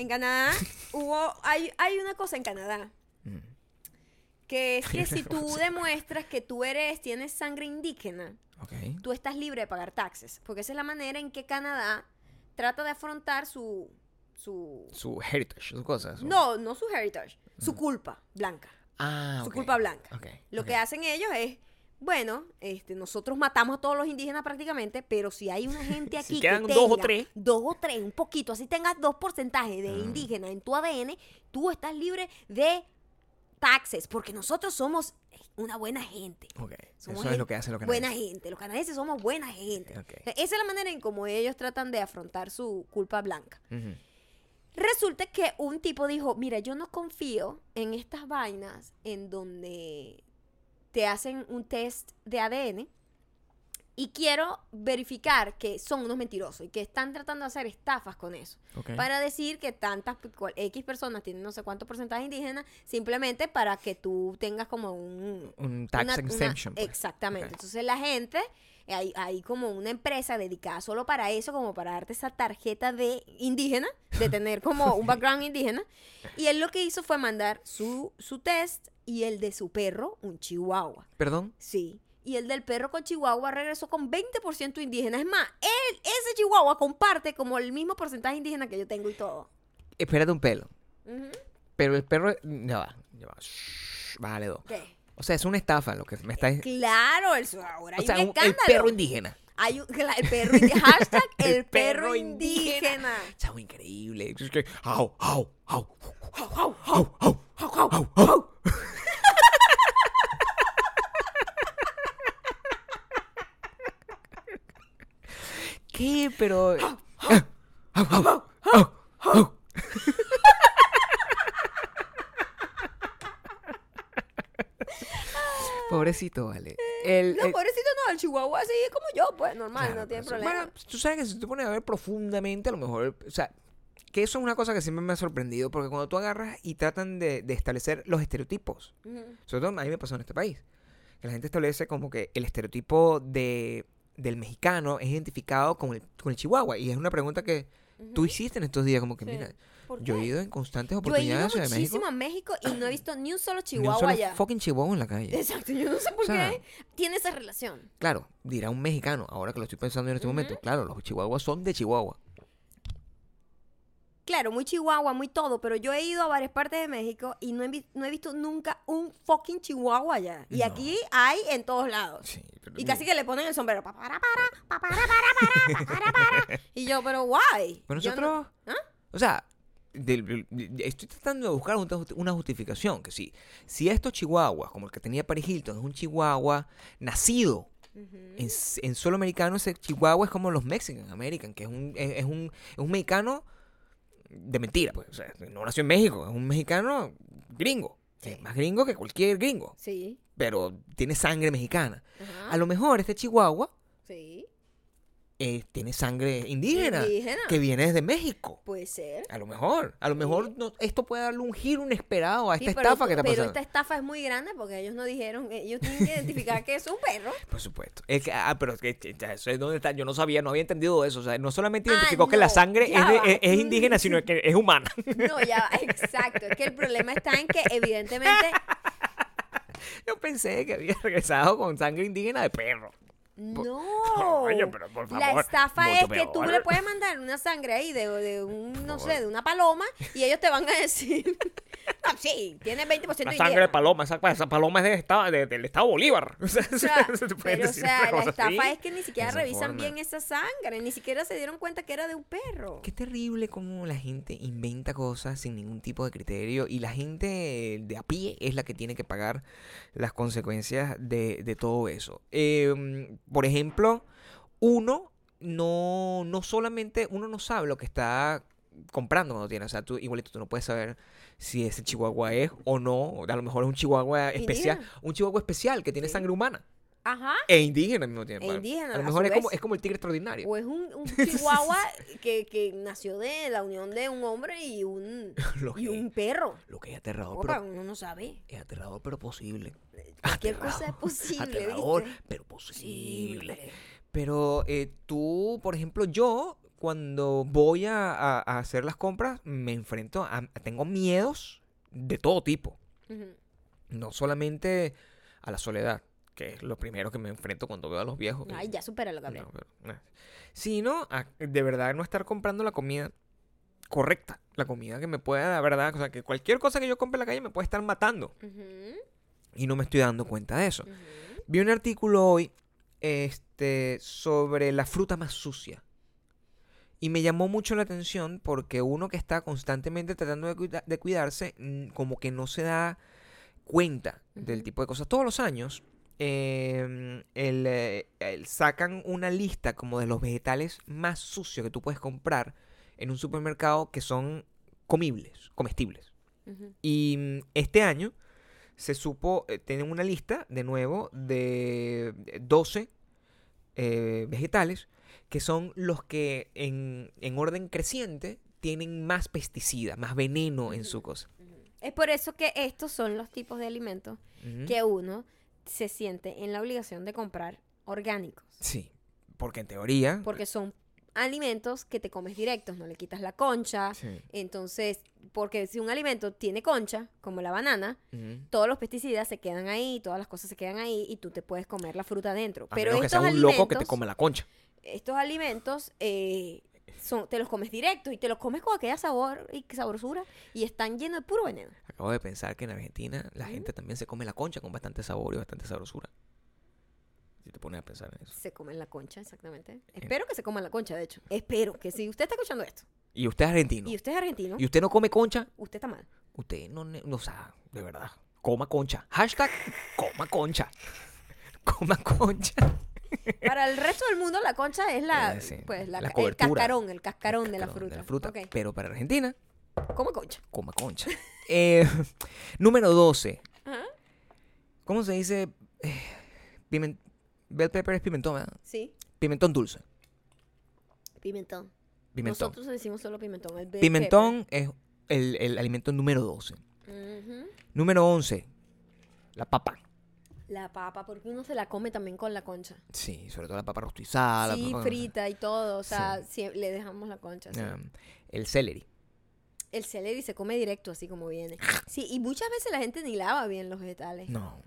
En Canadá hubo, hay, hay una cosa en Canadá Mm. que es que si tú demuestras que tú eres, tienes sangre indígena, tú estás libre de pagar taxes. Porque esa es la manera en que Canadá trata de afrontar su... su Su heritage, sus cosas. su- no, no su heritage, su culpa blanca. Ah, su culpa blanca. Ok, Lo que hacen ellos es, bueno, este, nosotros matamos a todos los indígenas prácticamente, pero si hay una gente Si aquí quedan que dos o tenga tres. dos o tres, un poquito, así tengas dos porcentajes de Ah. indígena en tu ADN, tú estás libre de taxes, porque nosotros somos una buena gente. Ok. Somos Eso es lo que hacen los Buena canadienses. gente, los canadienses somos buena gente. Ok. O sea, Esa es la manera en cómo ellos tratan de afrontar su culpa blanca. Resulta que un tipo dijo, mira, yo no confío en estas vainas en donde te hacen un test de ADN y quiero verificar que son unos mentirosos y que están tratando de hacer estafas con eso. Para decir que tantas X personas tienen no sé cuánto porcentaje indígena simplemente para que tú tengas como un... Un tax una- una- exemption. pues. exactamente. Entonces la gente, hay, hay como una empresa dedicada solo para eso, como para darte esa tarjeta de indígena, de tener como un background indígena. Y él lo que hizo fue mandar su, su test y el de su perro, un chihuahua. Perdón. Sí. Y el del perro con chihuahua regresó con 20% indígena. Es más, él, ese chihuahua comparte como el mismo porcentaje indígena que yo tengo y todo. Espérate un pelo. Pero el perro. Ya va. Ya va. Shh, bájale dos. ¿Qué? O sea, es una estafa lo que me está Claro, el, ahora hay O sea, un el perro indígena. Hay un- el perro indígena. Hashtag el, El perro, perro indígena. Chavo, increíble. Au, au, au. Au, au. ¿Qué? Pero. Au, au, au, au. Pobrecito, vale. El, No, el- pobrecito no, el chihuahua así es como yo, pues normal, Claro, no tiene sí. problema. Bueno, tú sabes que si tú te pones a ver profundamente, a lo mejor, o sea, que eso es una cosa que siempre me ha sorprendido, porque cuando tú agarras y tratan de, de establecer los estereotipos, Ujú. sobre todo a mí me pasó en este país, que la gente establece como que el estereotipo de, del mexicano es identificado con el, con el chihuahua, y es una pregunta que tú Ujú. hiciste en estos días, como que Sí. mira, ¿Por yo he ido en constantes Yo he ido oportunidades a México, muchísimo a México y no he visto ni un solo ni un chihuahua solo allá. fucking chihuahua en la calle. Exacto, yo no sé por O sea, qué tiene esa relación. Claro, dirá un mexicano, ahora que lo estoy pensando en este momento, claro, los chihuahuas son de Chihuahua. Claro, muy chihuahua, muy todo, pero yo he ido a varias partes de México y no he, no he visto nunca un fucking chihuahua allá. Y No. aquí hay en todos lados. Sí, pero Y casi que le ponen el sombrero. Pa, para, para, pa, para, para, para, pa, para. Y yo, pero guay. Pero nosotros, ¿Ah? o sea, de- estoy tratando de buscar un- una justificación, que sí, si estos chihuahuas, como el que tenía Paris Hilton, es un chihuahua nacido en, en suelo americano, ese chihuahua es como los Mexican American, que es un, es, es un, es un mexicano de mentira, pues, o sea, no nació en México, es un mexicano gringo, Sí. más gringo que cualquier gringo, Sí. pero tiene sangre mexicana. Ajá. A lo mejor este chihuahua Sí. Eh, tiene sangre indígena, Indígena. que viene desde México. Puede ser. A lo mejor, a lo mejor no- esto puede darle un giro inesperado a Sí, esta pero estafa que está pero pasando. esta estafa es muy grande porque ellos no dijeron, ellos tienen que identificar que es un perro. Por supuesto. Es que, ah, pero es que es- eso es donde está. Yo no sabía, no había entendido eso. O sea, no solamente Ah, identificó que la sangre es, de- es- es indígena, sino que es humana. No, ya, va, exacto. Es que el problema está en que evidentemente Yo pensé que había regresado con sangre indígena de perro. No. Oye, pero por La favor, estafa mucho es que tú le puedes mandar una sangre ahí de, de un, no sé, de una paloma y ellos te van a decir, No, sí, tiene 20% La de sangre de paloma, esa, esa paloma es del estado, de- del estado Bolívar. O sea, O sea, pero, o la estafa así, es que ni siquiera esa revisan forma. bien esa sangre, ni siquiera se dieron cuenta que era de un perro. Qué terrible cómo la gente inventa cosas sin ningún tipo de criterio y la gente de a pie es la que tiene que pagar las consecuencias de, de todo eso. Eh, por ejemplo, uno no, no solamente, uno no sabe lo que está comprando cuando tiene, o sea, tú igualito tú no puedes saber si ese chihuahua es o no, a lo mejor es un chihuahua especial, un chihuahua especial que tiene Sí. sangre humana Ajá. e indígena al mismo tiempo. E indígena, a lo mejor es como, es como el tigre extraordinario. O es un, un chihuahua que, que nació de la unión de un hombre y un, Lo y que- un perro. Lo que es aterrador, Opa, pero uno no sabe. es aterrador, pero posible. Cualquier cosa es posible, Aterrador, ¿viste? pero posible. Pero eh, tú, por ejemplo, yo, cuando voy a, a- a hacer las compras, me enfrento a. Tengo miedos de todo tipo. No solamente a la soledad, que es lo primero que me enfrento cuando veo a los viejos. Ay, ya supéralo, Gabriel. No, pero, eh. Sino a de verdad no estar comprando la comida correcta. La comida que me pueda, verdad, o sea, que cualquier cosa que yo compre en la calle me puede estar matando. Y no me estoy dando cuenta de eso. Vi un artículo hoy este, sobre la fruta más sucia. Y me llamó mucho la atención porque uno que está constantemente tratando de, cuida- de cuidarse, mm, como que no se da cuenta del tipo de cosas. Todos los años eh, el, eh, el- sacan una lista como de los vegetales más sucios que tú puedes comprar en un supermercado que son comibles, comestibles. Y mm, este año se supo, eh, tienen una lista de nuevo de 12 eh, vegetales que son los que en, en orden creciente tienen más pesticidas, más veneno en su cosa. Es por eso que estos son los tipos de alimentos que uno se siente en la obligación de comprar orgánicos. Sí, porque en teoría... Porque son alimentos que te comes directos, no le quitas la concha. Sí. Entonces, porque si un alimento tiene concha, como la banana, todos los pesticidas se quedan ahí, todas las cosas se quedan ahí y tú te puedes comer la fruta adentro. A Pero menos que estos seas un loco que te come la concha. estos alimentos eh, son, te los comes directos y te los comes con aquella sabor y sabrosura y están llenos de puro veneno. Acabo de pensar que en Argentina la gente también se come la concha con bastante sabor y bastante sabrosura. Si te pones a pensar en eso. Se comen la concha, exactamente. Espero que se coman la concha, de hecho. Espero que si usted está escuchando esto Y usted es argentino. y usted es argentino, Y usted no come concha, usted está mal. usted no, no o sea, de verdad, coma concha. Hashtag coma concha. Coma concha. Para el resto del mundo la concha es la, Eh, sí, pues, la la el cascarón, el cascarón de la fruta. Ok, Pero para Argentina, Come concha. coma concha. Eh, número 12. Ajá. ¿Cómo se dice? Eh, piment- bell pepper es pimentón, ¿verdad? Sí, Pimentón dulce. pimentón. Pimentón. Nosotros le decimos solo pimentón. El bell Pimentón es el, el alimento número 12. pepper. Ujú. Número 11. La papa. La papa, porque uno se la come también con la concha. Sí, sobre todo la papa rostizada. la sí, papa- frita y todo. O sea, sí, le dejamos la concha. sí. Um, el celery. El celery se come directo, así como viene. Sí, y muchas veces la gente ni lava bien los vegetales. No.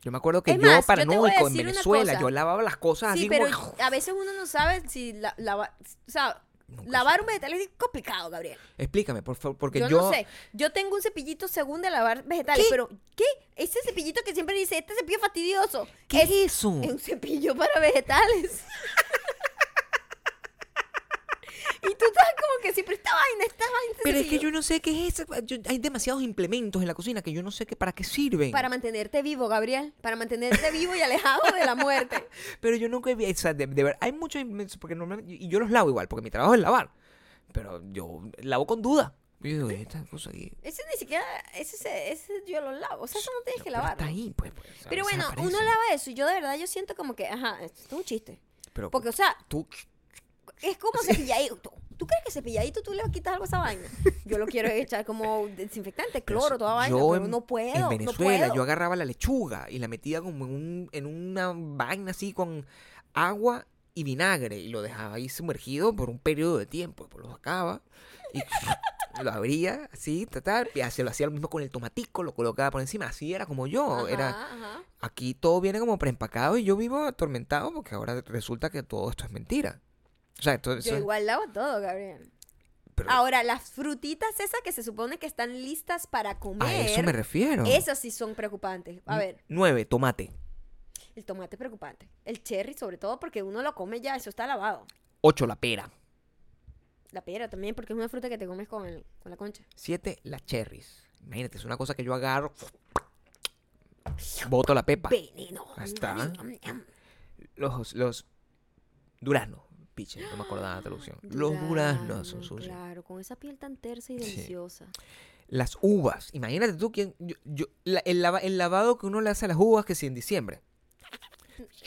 Yo me acuerdo que Es yo, más, yo paranoico, en decir una Venezuela, yo lavaba las cosas Sí, así pero como... a veces uno no sabe si la, lava- o sea, Nunca lavar un vegetal es complicado, Gabriel. Explícame, por favor, porque Yo, yo... no sé. Yo tengo un cepillito según de lavar vegetales, ¿Qué? pero ¿qué? Ese cepillito que siempre dice, este cepillo fastidioso. ¿Qué es eso? Es un cepillo para vegetales. y tú que siempre esta vaina, esta vaina. Pero es que cepillo". yo no sé qué es eso. Yo- hay demasiados implementos en la cocina que yo no sé qué, para qué sirven. Para mantenerte vivo, Gabriel. Para mantenerte vivo y alejado de la muerte. Pero yo nunca he visto, o sea, de, de ver, hay muchos implementos, porque normalmente, y yo los lavo igual, porque mi trabajo es lavar. Pero yo lavo con duda. Yo digo, esta cosa aquí... Ese ni siquiera, ese, ese, ese yo lo lavo. O sea, eso no tienes que pero lavarlo. está ahí, pues. pues, Pero bueno, aparece. uno lava eso y yo de verdad yo siento como que, ajá, esto es un chiste. Pero Porque, o sea, tú... es como cepilladito. ¿Tú crees que cepilladito tú le quitas algo a esa vaina? Yo lo quiero echar como desinfectante, cloro, toda vaina, yo pero en- no puedo, En no Venezuela puedo. yo agarraba la lechuga y la metía como en, un, en una vaina así con agua y vinagre y lo dejaba ahí sumergido por un periodo de tiempo. Después lo sacaba y lo abría así, ta, ta, y así lo hacía lo mismo con el tomatico, lo colocaba por encima. Así era como yo. Ajá, Era, ajá. aquí todo viene como preempacado y yo vivo atormentado porque ahora resulta que todo esto es mentira. O sea, esto, Yo es- igual lavo todo, Gabriel. Pero Ahora, las frutitas esas que se supone que están listas para comer. a eso me refiero. Esas sí son preocupantes. A ver, 9. Tomate. el tomate es preocupante. El cherry, sobre todo, porque uno lo come ya, eso está lavado. 8. La pera. La pera también, porque es una fruta que te comes con, el- con la concha. 7. Las cherries. Imagínate, es una cosa que yo agarro. Boto la pepa. Veneno. Ahí está. Los, los duraznos. No me acordaba la traducción. Los duraznos son sucios. Claro, con esa piel tan tersa y Sí. deliciosa. Las uvas. Imagínate tú quién. Yo, yo- la- el, lava- el lavado que uno le hace a las uvas que si en diciembre.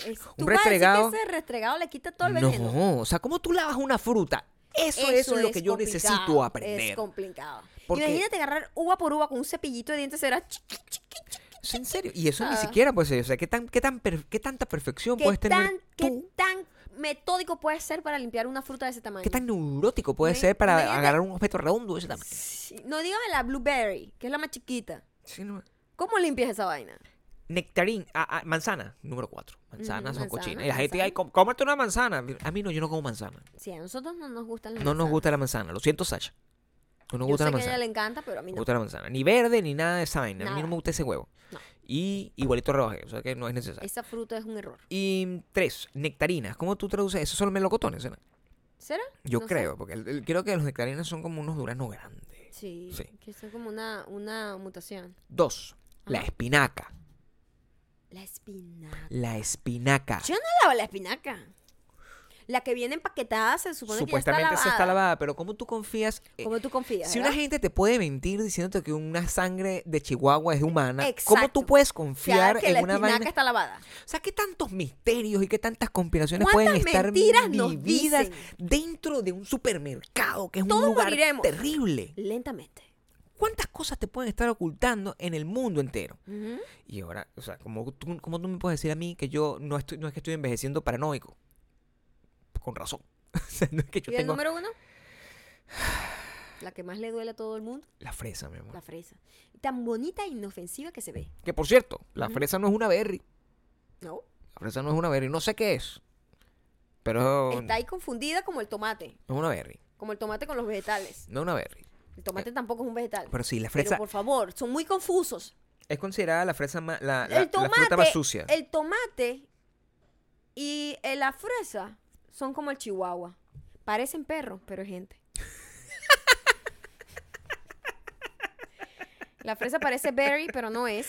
Es- Un ¿tú vas a decir restregado- que ese restregado le quita todo el veneno. No, o sea, ¿cómo tú lavas una fruta? Eso, es lo que yo necesito aprender. Es complicado. Porque- Imagínate agarrar uva por uva con un cepillito de dientes, será chiqui, chiqui, ¿Es en serio? Y eso ni Ah. siquiera puede ser. O sea, ¿qué, tan, qué, tan per- qué tanta perfección ¿Qué puedes tener tan, qué tú? tan metódico puede ser para limpiar una fruta de ese tamaño? ¿Qué tan neurótico puede ser para imagínate- agarrar un objeto redondo de ese tamaño? Sí, No, dígame la blueberry, que es la más chiquita. Sí, no. ¿Cómo limpias esa vaina? Nectarín, ah, ah, manzana, número 4. Manzanas son manzana, cochinas. Y la gente, manzana. ay, com- cómete una manzana. A mí no, yo no como manzana. Sí, a nosotros no nos gustan las No nos manzanas. gusta la manzana. Lo siento, Sasha. No nos Yo gusta sé la que a ella manzana. le encanta, pero a mí No me no. gusta la manzana. Ni verde, ni nada de esa vaina. A mí no me gusta ese huevo. No. Y igualito rebajé, o sea que no es necesario. Esa fruta es un error. Y tres, nectarinas. ¿Cómo tú traduces eso? Son los melocotones, ¿verdad? ¿Será? Yo No sé. creo, porque el- el- creo que los nectarinas son como unos duraznos grandes. Sí, Sí. que es como una, una mutación. Dos, la Ajá. espinaca. La espinaca. La espinaca. Yo no lavo la espinaca. La que viene empaquetada se supone Supuestamente que ya se está está lavada. lavada, pero ¿cómo tú confías? eh, ¿Cómo tú confías? si una gente te puede mentir diciéndote que una sangre de Chihuahua es humana, ¿cómo tú puedes confiar que en la una vaina? está lavada. O sea, ¿qué tantos misterios y qué tantas conspiraciones ¿Cuántas pueden estar mentiras vividas dentro de un supermercado que es Todos un lugar moriremos. terrible? Lentamente. ¿Cuántas cosas te pueden estar ocultando en el mundo entero? Y ahora, o sea, ¿cómo tú, cómo tú me puedes decir a mí que yo no, estoy, no es que estoy envejeciendo paranoico? Con razón. O sea, no es que yo ¿Y el tengo número uno? La que más le duele a todo el mundo, la fresa, mi amor. la fresa. Tan bonita e inofensiva que se ve. Que por cierto, la Ujú. fresa no es una berry. ¿No? La fresa no es una berry. No sé qué es. Pero Está ahí confundida como el tomate. no es una berry. Como el tomate con los vegetales. No es una berry. El tomate tampoco es un vegetal. Pero sí, la Pero fresa por favor, son muy confusos. es considerada la fresa más, la, la- el la tomate, fruta más sucia. el tomate y eh, la fresa son como el chihuahua. Parecen perros, pero es gente. La fresa parece berry, pero no es.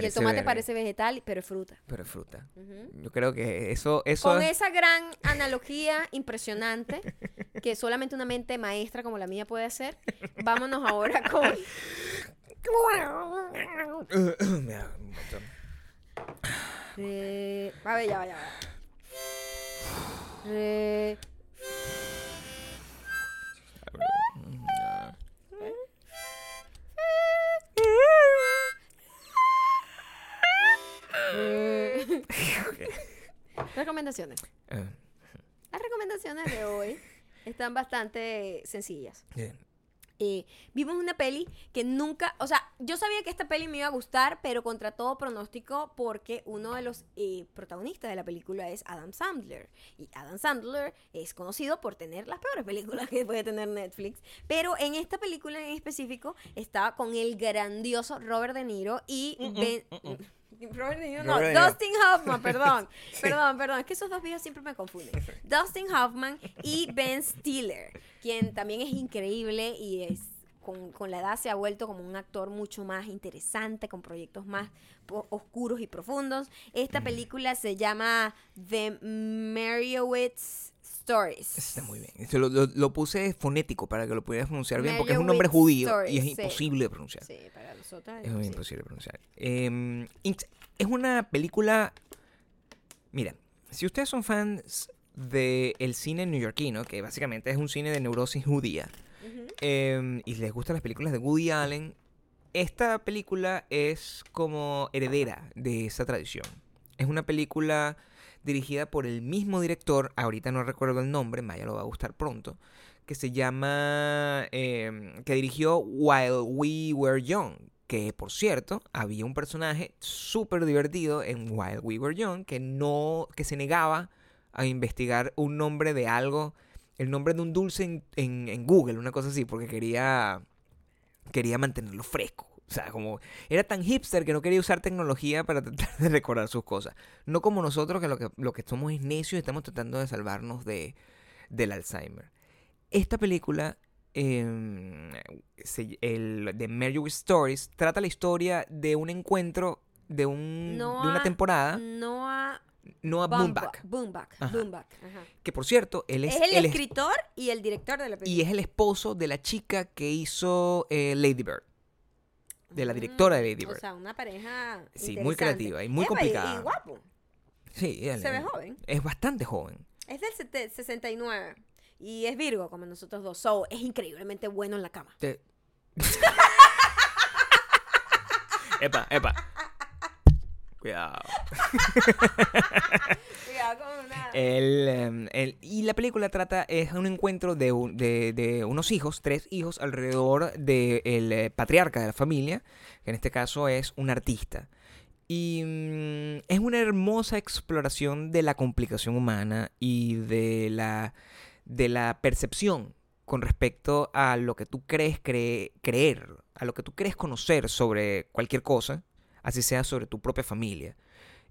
y el tomate berry. parece vegetal, pero es fruta. Pero es fruta. Yo creo que eso, eso Con es- esa gran analogía impresionante que solamente una mente maestra como la mía puede hacer, vámonos ahora con. Eh, a ver, ya va, ya eh. Recomendaciones. Eh, Las recomendaciones de hoy están bastante sencillas. bien. Eh, vimos una peli que nunca, o sea, yo sabía que esta peli me iba a gustar, pero contra todo pronóstico porque uno de los eh, protagonistas de la película es Adam Sandler. Y Adam Sandler es conocido por tener las peores películas que puede tener Netflix. Pero en esta película en específico estaba con el grandioso Robert De Niro y Ben... Robert De Niro, no, Robert De Niro. Dustin Hoffman, perdón. Perdón, perdón, es que esos dos viejos siempre me confunden. Dustin Hoffman y Ben Stiller, quien también es increíble y es con, con la edad se ha vuelto como un actor mucho más interesante, con proyectos más oscuros y profundos. Esta película se llama The Meriowitz Stories. Está muy bien. Esto lo, lo- lo puse fonético para que lo pudieras pronunciar bien, porque es un nombre judío y es sí. imposible de pronunciar. Sí, para nosotros Es muy sí. imposible de pronunciar. Eh, int- es una película. Mira, si ustedes son fans del cine neoyorquino, que básicamente es un cine de neurosis judía, eh, y les gustan las películas de Woody Allen, esta película es como heredera de esa tradición. Es una película dirigida por el mismo director, ahorita no recuerdo el nombre, Maya lo va a gustar pronto, que se llama, eh, que dirigió While We Were Young, que por cierto, había un personaje súper divertido en While We Were Young que no, que se negaba a investigar un nombre de algo el nombre de un dulce en, en- en Google, una cosa así, porque quería, quería mantenerlo fresco. O sea, como era tan hipster que no quería usar tecnología para tratar de recordar sus cosas. No como nosotros que lo que, lo que somos es necios y estamos tratando de salvarnos de, del Alzheimer. Esta película, eh, se- el, de Marriage Stories, trata la historia de un encuentro de, un, de una temporada, Noah Noah. Ajá. Baumbach, ajá. que por cierto, él es, Es el el es- escritor y el director de la película. y es el esposo de la chica que hizo eh, Lady Bird, de la directora de Lady Bird. O sea, una pareja Sí, muy creativa y muy complicada. Y, guapo. sí, él- Se ve joven. es bastante joven. Es del sete- 69. Y es Virgo, como nosotros dos. So, es increíblemente bueno en la cama. Te- epa, epa. Cuidado. Cuidado con una... El, em, el- y la película trata, es un encuentro de, un- de- de unos hijos, tres hijos, alrededor del patriarca de la familia, que en este caso es un artista. Y mm, es una hermosa exploración de la complicación humana y de la, de la percepción con respecto a lo que tú crees cre- creer, a lo que tú crees conocer sobre cualquier cosa, así sea sobre tu propia familia.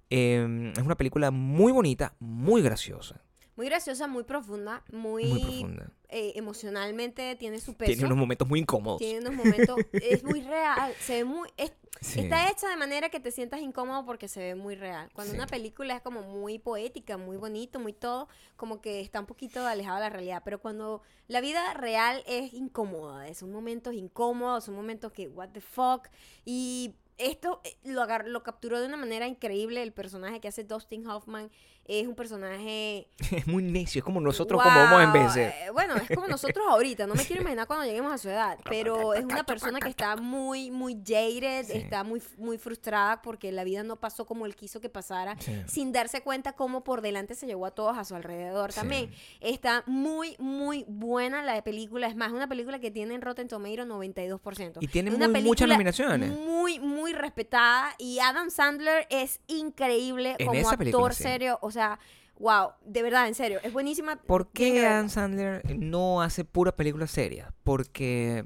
Eh, es una película muy bonita, muy graciosa, Muy graciosa, muy profunda, muy, muy profunda. eh, emocionalmente tiene su peso. Tiene unos momentos muy incómodos. Tiene unos momentos... es muy real. Se ve muy... es- Sí. Está hecha de manera que te sientas incómodo porque se ve muy real. Cuando Sí. una película es como muy poética, muy bonito, muy todo, como que está un poquito alejada de la realidad. Pero cuando la vida real es incómoda, son momentos incómodos, son momentos que, what the fuck. Y esto eh, lo, lo capturó de una manera increíble. El personaje que hace Dustin Hoffman es un personaje Es muy necio, es como nosotros como vamos a Wow, envejecer. eh, bueno, es como nosotros ahorita. No me quiero imaginar cuando lleguemos a su edad. Pero es una persona que está muy, muy jaded, Sí. está muy, muy frustrada porque la vida no pasó como él quiso que pasara, Sí. sin darse cuenta cómo por delante se llevó a todos a su alrededor Sí. también. Está muy, muy buena la película. Es más, una película que tiene en Rotten Tomatoes 92%. Y tiene muy- muchas nominaciones. Muy, muy respetada. Y Adam Sandler es increíble En como actor película, serio. O sea, wow, de verdad, en serio. Es buenísima. ¿Por qué. Adam Sandler no hace pura película seria? Porque.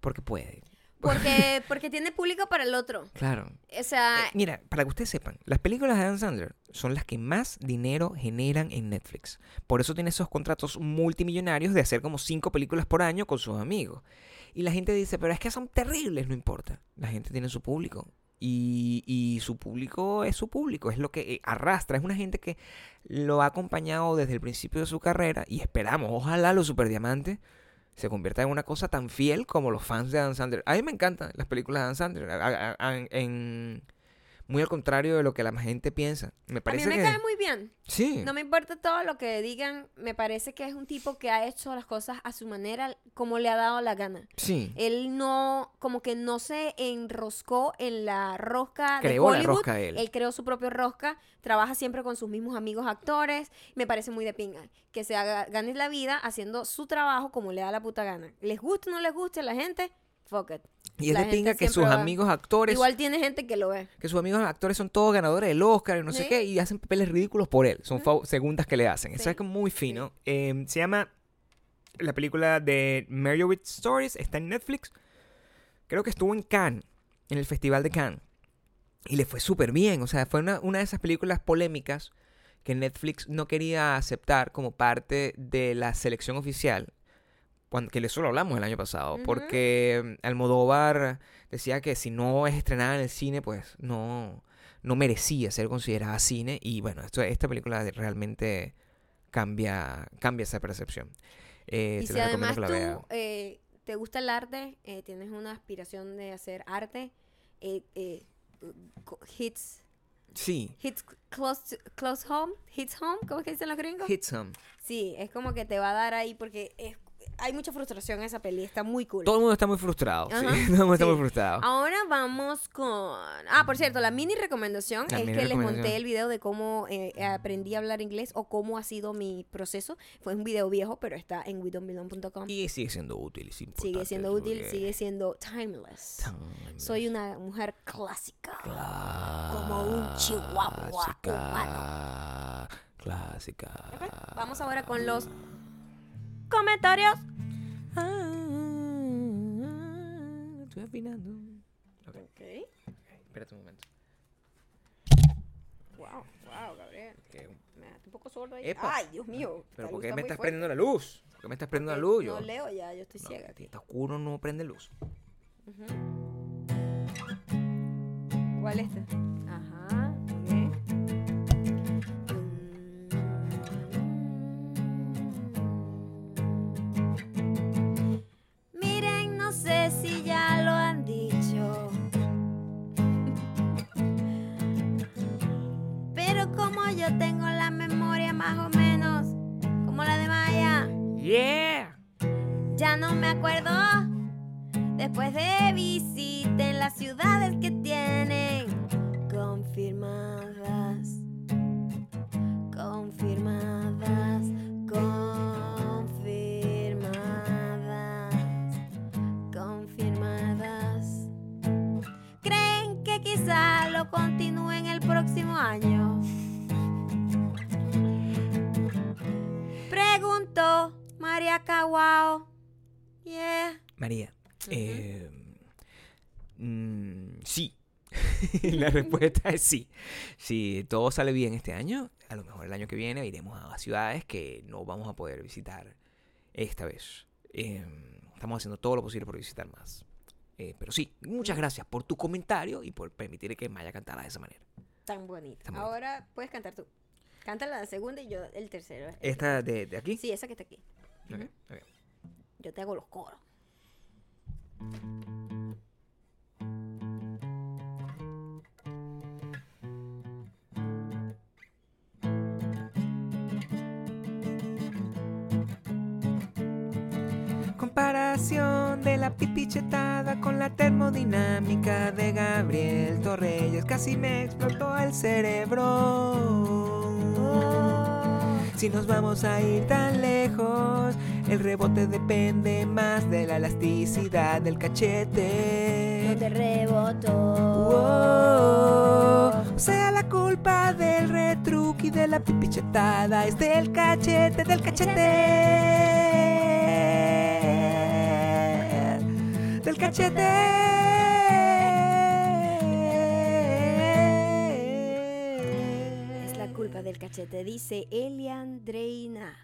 Porque puede. Porque, porque tiene público para el otro. Claro. O sea, Eh, mira, para que ustedes sepan, las películas de Adam Sandler son las que más dinero generan en Netflix. Por eso tiene esos contratos multimillonarios de hacer como cinco películas por año con sus amigos. Y la gente dice, pero es que son terribles, no importa. La gente tiene su público. Y, y su público es su público, es lo que eh, arrastra. Es una gente que lo ha acompañado desde el principio de su carrera y esperamos, ojalá los superdiamantes se convierta en una cosa tan fiel como los fans de Adam Sandler. A mí me encantan las películas de Adam Sandler. en, muy al contrario de lo que la gente piensa. Me a mí parece me que... cae muy bien. Sí. No me importa todo lo que digan. Me parece que es un tipo que ha hecho las cosas a su manera, como le ha dado la gana. Sí. Él no, como que no se enroscó en la rosca de Creó la Hollywood. rosca él. Él creó su propia rosca, trabaja siempre con sus mismos amigos actores. Me parece muy de pinga. Que se haga, gane la vida haciendo su trabajo como le da la puta gana. Les guste o no les guste a la gente, fuck it. Y es la de gente pinga que sus va- amigos actores... Igual tiene gente que lo ve. Que sus amigos actores son todos ganadores del Oscar y no sé qué. Y hacen papeles ridículos por él. Son segundas que le hacen. Eso Sí. es como muy fino. Eh, se llama... La película de Marriott Stories. Está en Netflix. Creo que estuvo en Cannes. En el Festival de Cannes. Y le fue súper bien. O sea, fue una, una de esas películas polémicas que Netflix no quería aceptar como parte de la selección oficial. Cuando, que eso lo hablamos el año pasado. Porque mm, Almodóvar decía que si no es estrenada en el cine, pues no, no merecía ser considerada cine. Y bueno, esto, esta película realmente cambia, cambia esa percepción. Eh, y si además que la tú eh, te gusta el arte, eh, tienes una aspiración de hacer arte, eh, hits, Sí, hits close, to- close home, hits home, ¿cómo es que dicen los gringos? Hit Some. Sí, es como que te va a dar ahí porque es- hay mucha frustración en esa peli, está muy cool. Todo el mundo está muy frustrado. sí, Todo el mundo está sí. muy frustrado. Ahora vamos con... Ah, por cierto, la mini recomendación La es mini que les monté el video de cómo eh, aprendí a hablar inglés o cómo ha sido mi proceso. Fue un video viejo, pero está en widonbelong.com. Y sigue siendo útil. Sigue siendo útil, porque- sigue siendo timeless. Timeless. Soy una mujer clásica. Clásica. como un chihuahua Clásica. Ok, Vamos ahora con los comentarios. Ah, estoy afinando. Ok, Ok. espérate un momento. Wow, wow, Gabriel. Que- Me dejaste un poco sordo ahí. Epa. Ay, Dios mío. Pero esta ¿por qué me estás fuerte. prendiendo la luz? ¿Por qué me estás prendiendo la luz? Yo, No leo ya, yo estoy No, ciega. si está oscuro, no prende luz. ¿Cuál es este? Ajá, sé si ya lo han dicho. Pero como yo tengo la memoria más o menos como la de Maya. ¡Yeah! Ya no me acuerdo. Después de visiten las ciudades que tienen confirmadas. Confirmadas. Quizá lo continúen el próximo año? Preguntó María Caguao. Yeah. María, eh, mm, sí. la respuesta es sí. Si todo sale bien este año, a lo mejor el año que viene iremos a ciudades que no vamos a poder visitar esta vez. Eh, estamos haciendo todo lo posible por visitar más. Eh, pero sí, muchas gracias por tu comentario y por permitir que Maya cantara de esa manera. Tan bonita. Tan bonita. Ahora puedes cantar tú. Canta la segunda y yo el tercero. ¿Esta de, de aquí? Sí, esa que está aquí. Ok, ok. Yo te hago los coros. De la pipichetada con la termodinámica de Gabriel Torreyes. Casi me explotó el cerebro. Si nos vamos a ir tan lejos, el rebote depende más de la elasticidad del No cachete. te reboto. Wow. O sea, la culpa del retruque y de la pipichetada es del cachete, del cachete. Del cachete. Es la culpa del cachete, dice Eliandreina.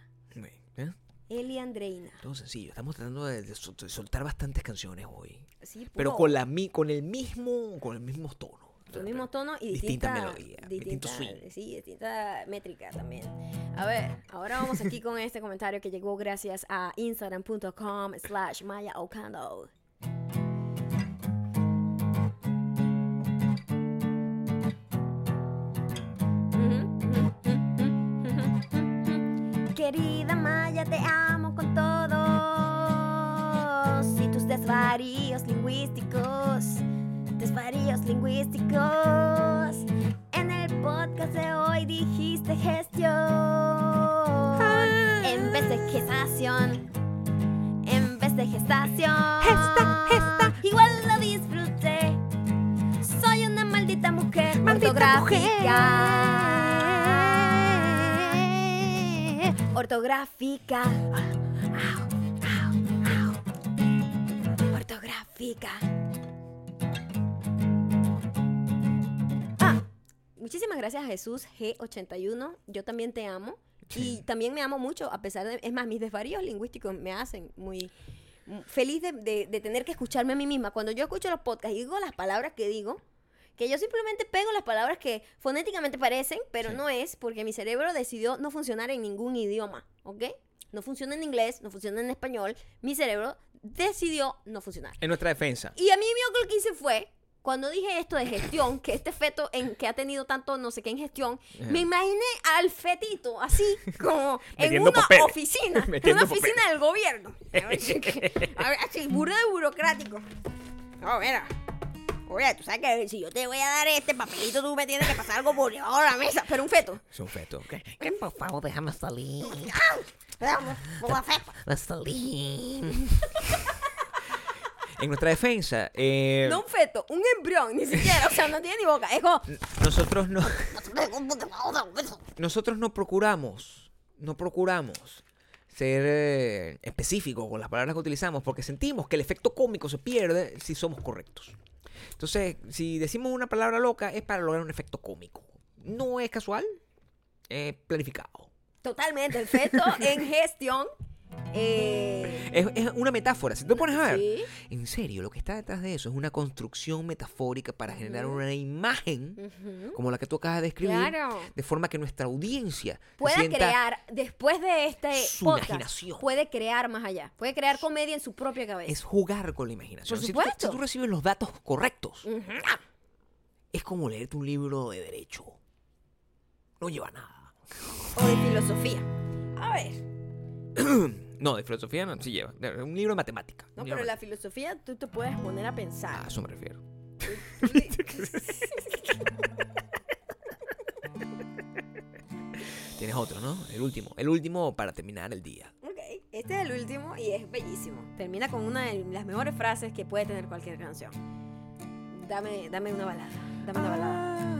¿Eh? Eliandreina. Todo sencillo. Estamos tratando de, de sol- de soltar bastantes canciones hoy. Sí, Pero con, la, mi- con el mismo con el mismo tono. Los mismos tonos y Distinta distinta, melodía, distinta- distinto swing. Sí, distinta métrica también. A ver, ahora vamos aquí con este comentario que llegó gracias a instagram.com slash Maya Ocando. Querida Maya, te amo con todo. Si tus desvaríos lingüísticos, desvaríos lingüísticos. En el podcast de hoy dijiste gestión. En vez de gestación. De gestación. Gesta, gesta. Igual lo disfruté. Soy una maldita mujer Maldita ortográfica. Ortográfica. Au. Ortográfica. Ah, muchísimas gracias a Jesús G81. Yo también te amo. Y también me amo mucho, a pesar de... Es más, mis desvaríos lingüísticos me hacen muy feliz de, de- de tener que escucharme a mí misma. Cuando yo escucho los podcasts y digo las palabras que digo, que yo simplemente pego las palabras que fonéticamente parecen, pero Sí. no es porque mi cerebro decidió no funcionar en ningún idioma, ¿ok? No funciona en inglés, no funciona en español. Mi cerebro decidió no funcionar. En nuestra defensa. Y a mí mi que hice fue, cuando dije esto de gestión, que este feto en, que ha tenido tanto no sé qué en gestión, me imaginé al fetito así, como en una papeles. oficina, en una oficina del gobierno. A ver, así, burro de burocrático. No, mira. Oye, tú sabes que si yo te voy a dar este papelito, tú me tienes que pasar algo por debajo de la mesa. Pero un feto. Es un feto, ¿ok? Por favor, déjame salir. Vamos, vamos a feto. Salir. En nuestra defensa, eh, No un feto, un embrión, ni siquiera. O sea, no tiene ni boca. Es como, nosotros no. nosotros no procuramos, no procuramos ser eh, específicos con las palabras que utilizamos porque sentimos que el efecto cómico se pierde si somos correctos. Entonces, si decimos una palabra loca es para lograr un efecto cómico. No es casual, es planificado. Totalmente, efecto en gestión. Eh, Es, es una metáfora. Si te pones a ver, sí. en serio, lo que está detrás de eso es una construcción metafórica para generar una imagen como la que tú acabas de describir, Claro. de forma que nuestra audiencia Pueda crear, después de este su podcast, imaginación. puede crear más allá. Puede crear comedia en su propia cabeza. es jugar con la imaginación. Por Si tú- Si tú, recibes los datos correctos, Ujú. es como leerte un libro de derecho. No lleva nada. O de filosofía. A ver. No, de filosofía no, sí lleva. De- Un libro de matemática. No, pero la filosofía tú te puedes poner a Ah, a pensar. eso me refiero. Tienes otro, ¿no? El último. El último para terminar el día. ok, este es el último y es bellísimo. Termina con una de las mejores frases que puede tener cualquier canción. Dame, dame una balada. Dame una balada.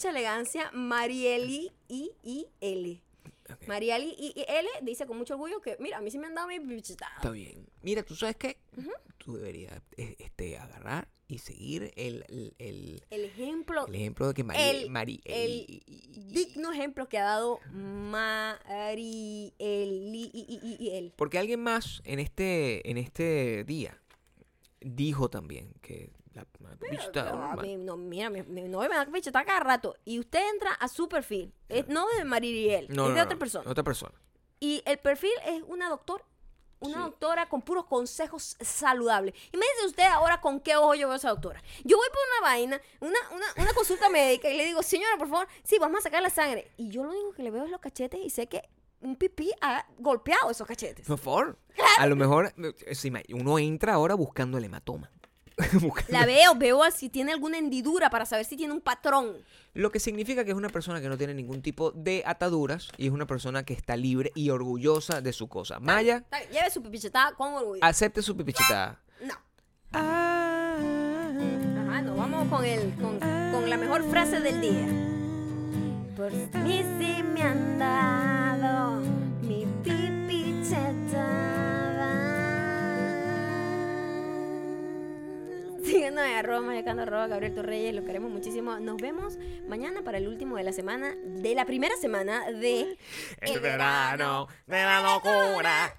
Mucha elegancia Marieli I I L. Ok. Marieli I L dice con mucho orgullo que, mira, a mí sí me han dado mi chetada. Está bien. Mira, ¿tú sabes qué? Tú deberías eh, este, agarrar y seguir el, el, el- El ejemplo, el ejemplo de que Mari... el- Mari- el digno ejemplo que ha dado Marieli I I L. Porque alguien más en este, en este día dijo también que está No, no, mira, mi, mi novio me da pipi chetada cada rato. Y usted entra a su perfil. Es no de Mariel, No, es de otra persona. Otra persona. Y el perfil es una doctora. Una Sí. doctora con puros consejos saludables. Imagínese usted ahora con qué ojo yo veo a esa doctora. Yo voy por una vaina, una, una, una consulta médica y le digo, señora, por favor, sí, vamos a sacar la sangre. Y yo lo único que le veo es los cachetes y sé que un pipí ha golpeado esos cachetes. Por favor. A lo mejor eh, uno entra ahora buscando el hematoma. La veo, veo si tiene alguna hendidura para saber si tiene un patrón. Lo que significa que es una persona que no tiene ningún tipo de ataduras y es una persona que está libre y orgullosa de su cosa. Maya, Está bien, Lleve su pipichetada con orgullo. acepte su pipichetada. No. Ajá, nos vamos con, el, con, con la mejor frase del día. Por mí sí me han dado mi pipichetada. Síguenos en arroba mayacando, arroba Gabriel Torreyes, lo queremos muchísimo. Nos vemos mañana para el último de la semana, de la primera semana de El verano de la locura.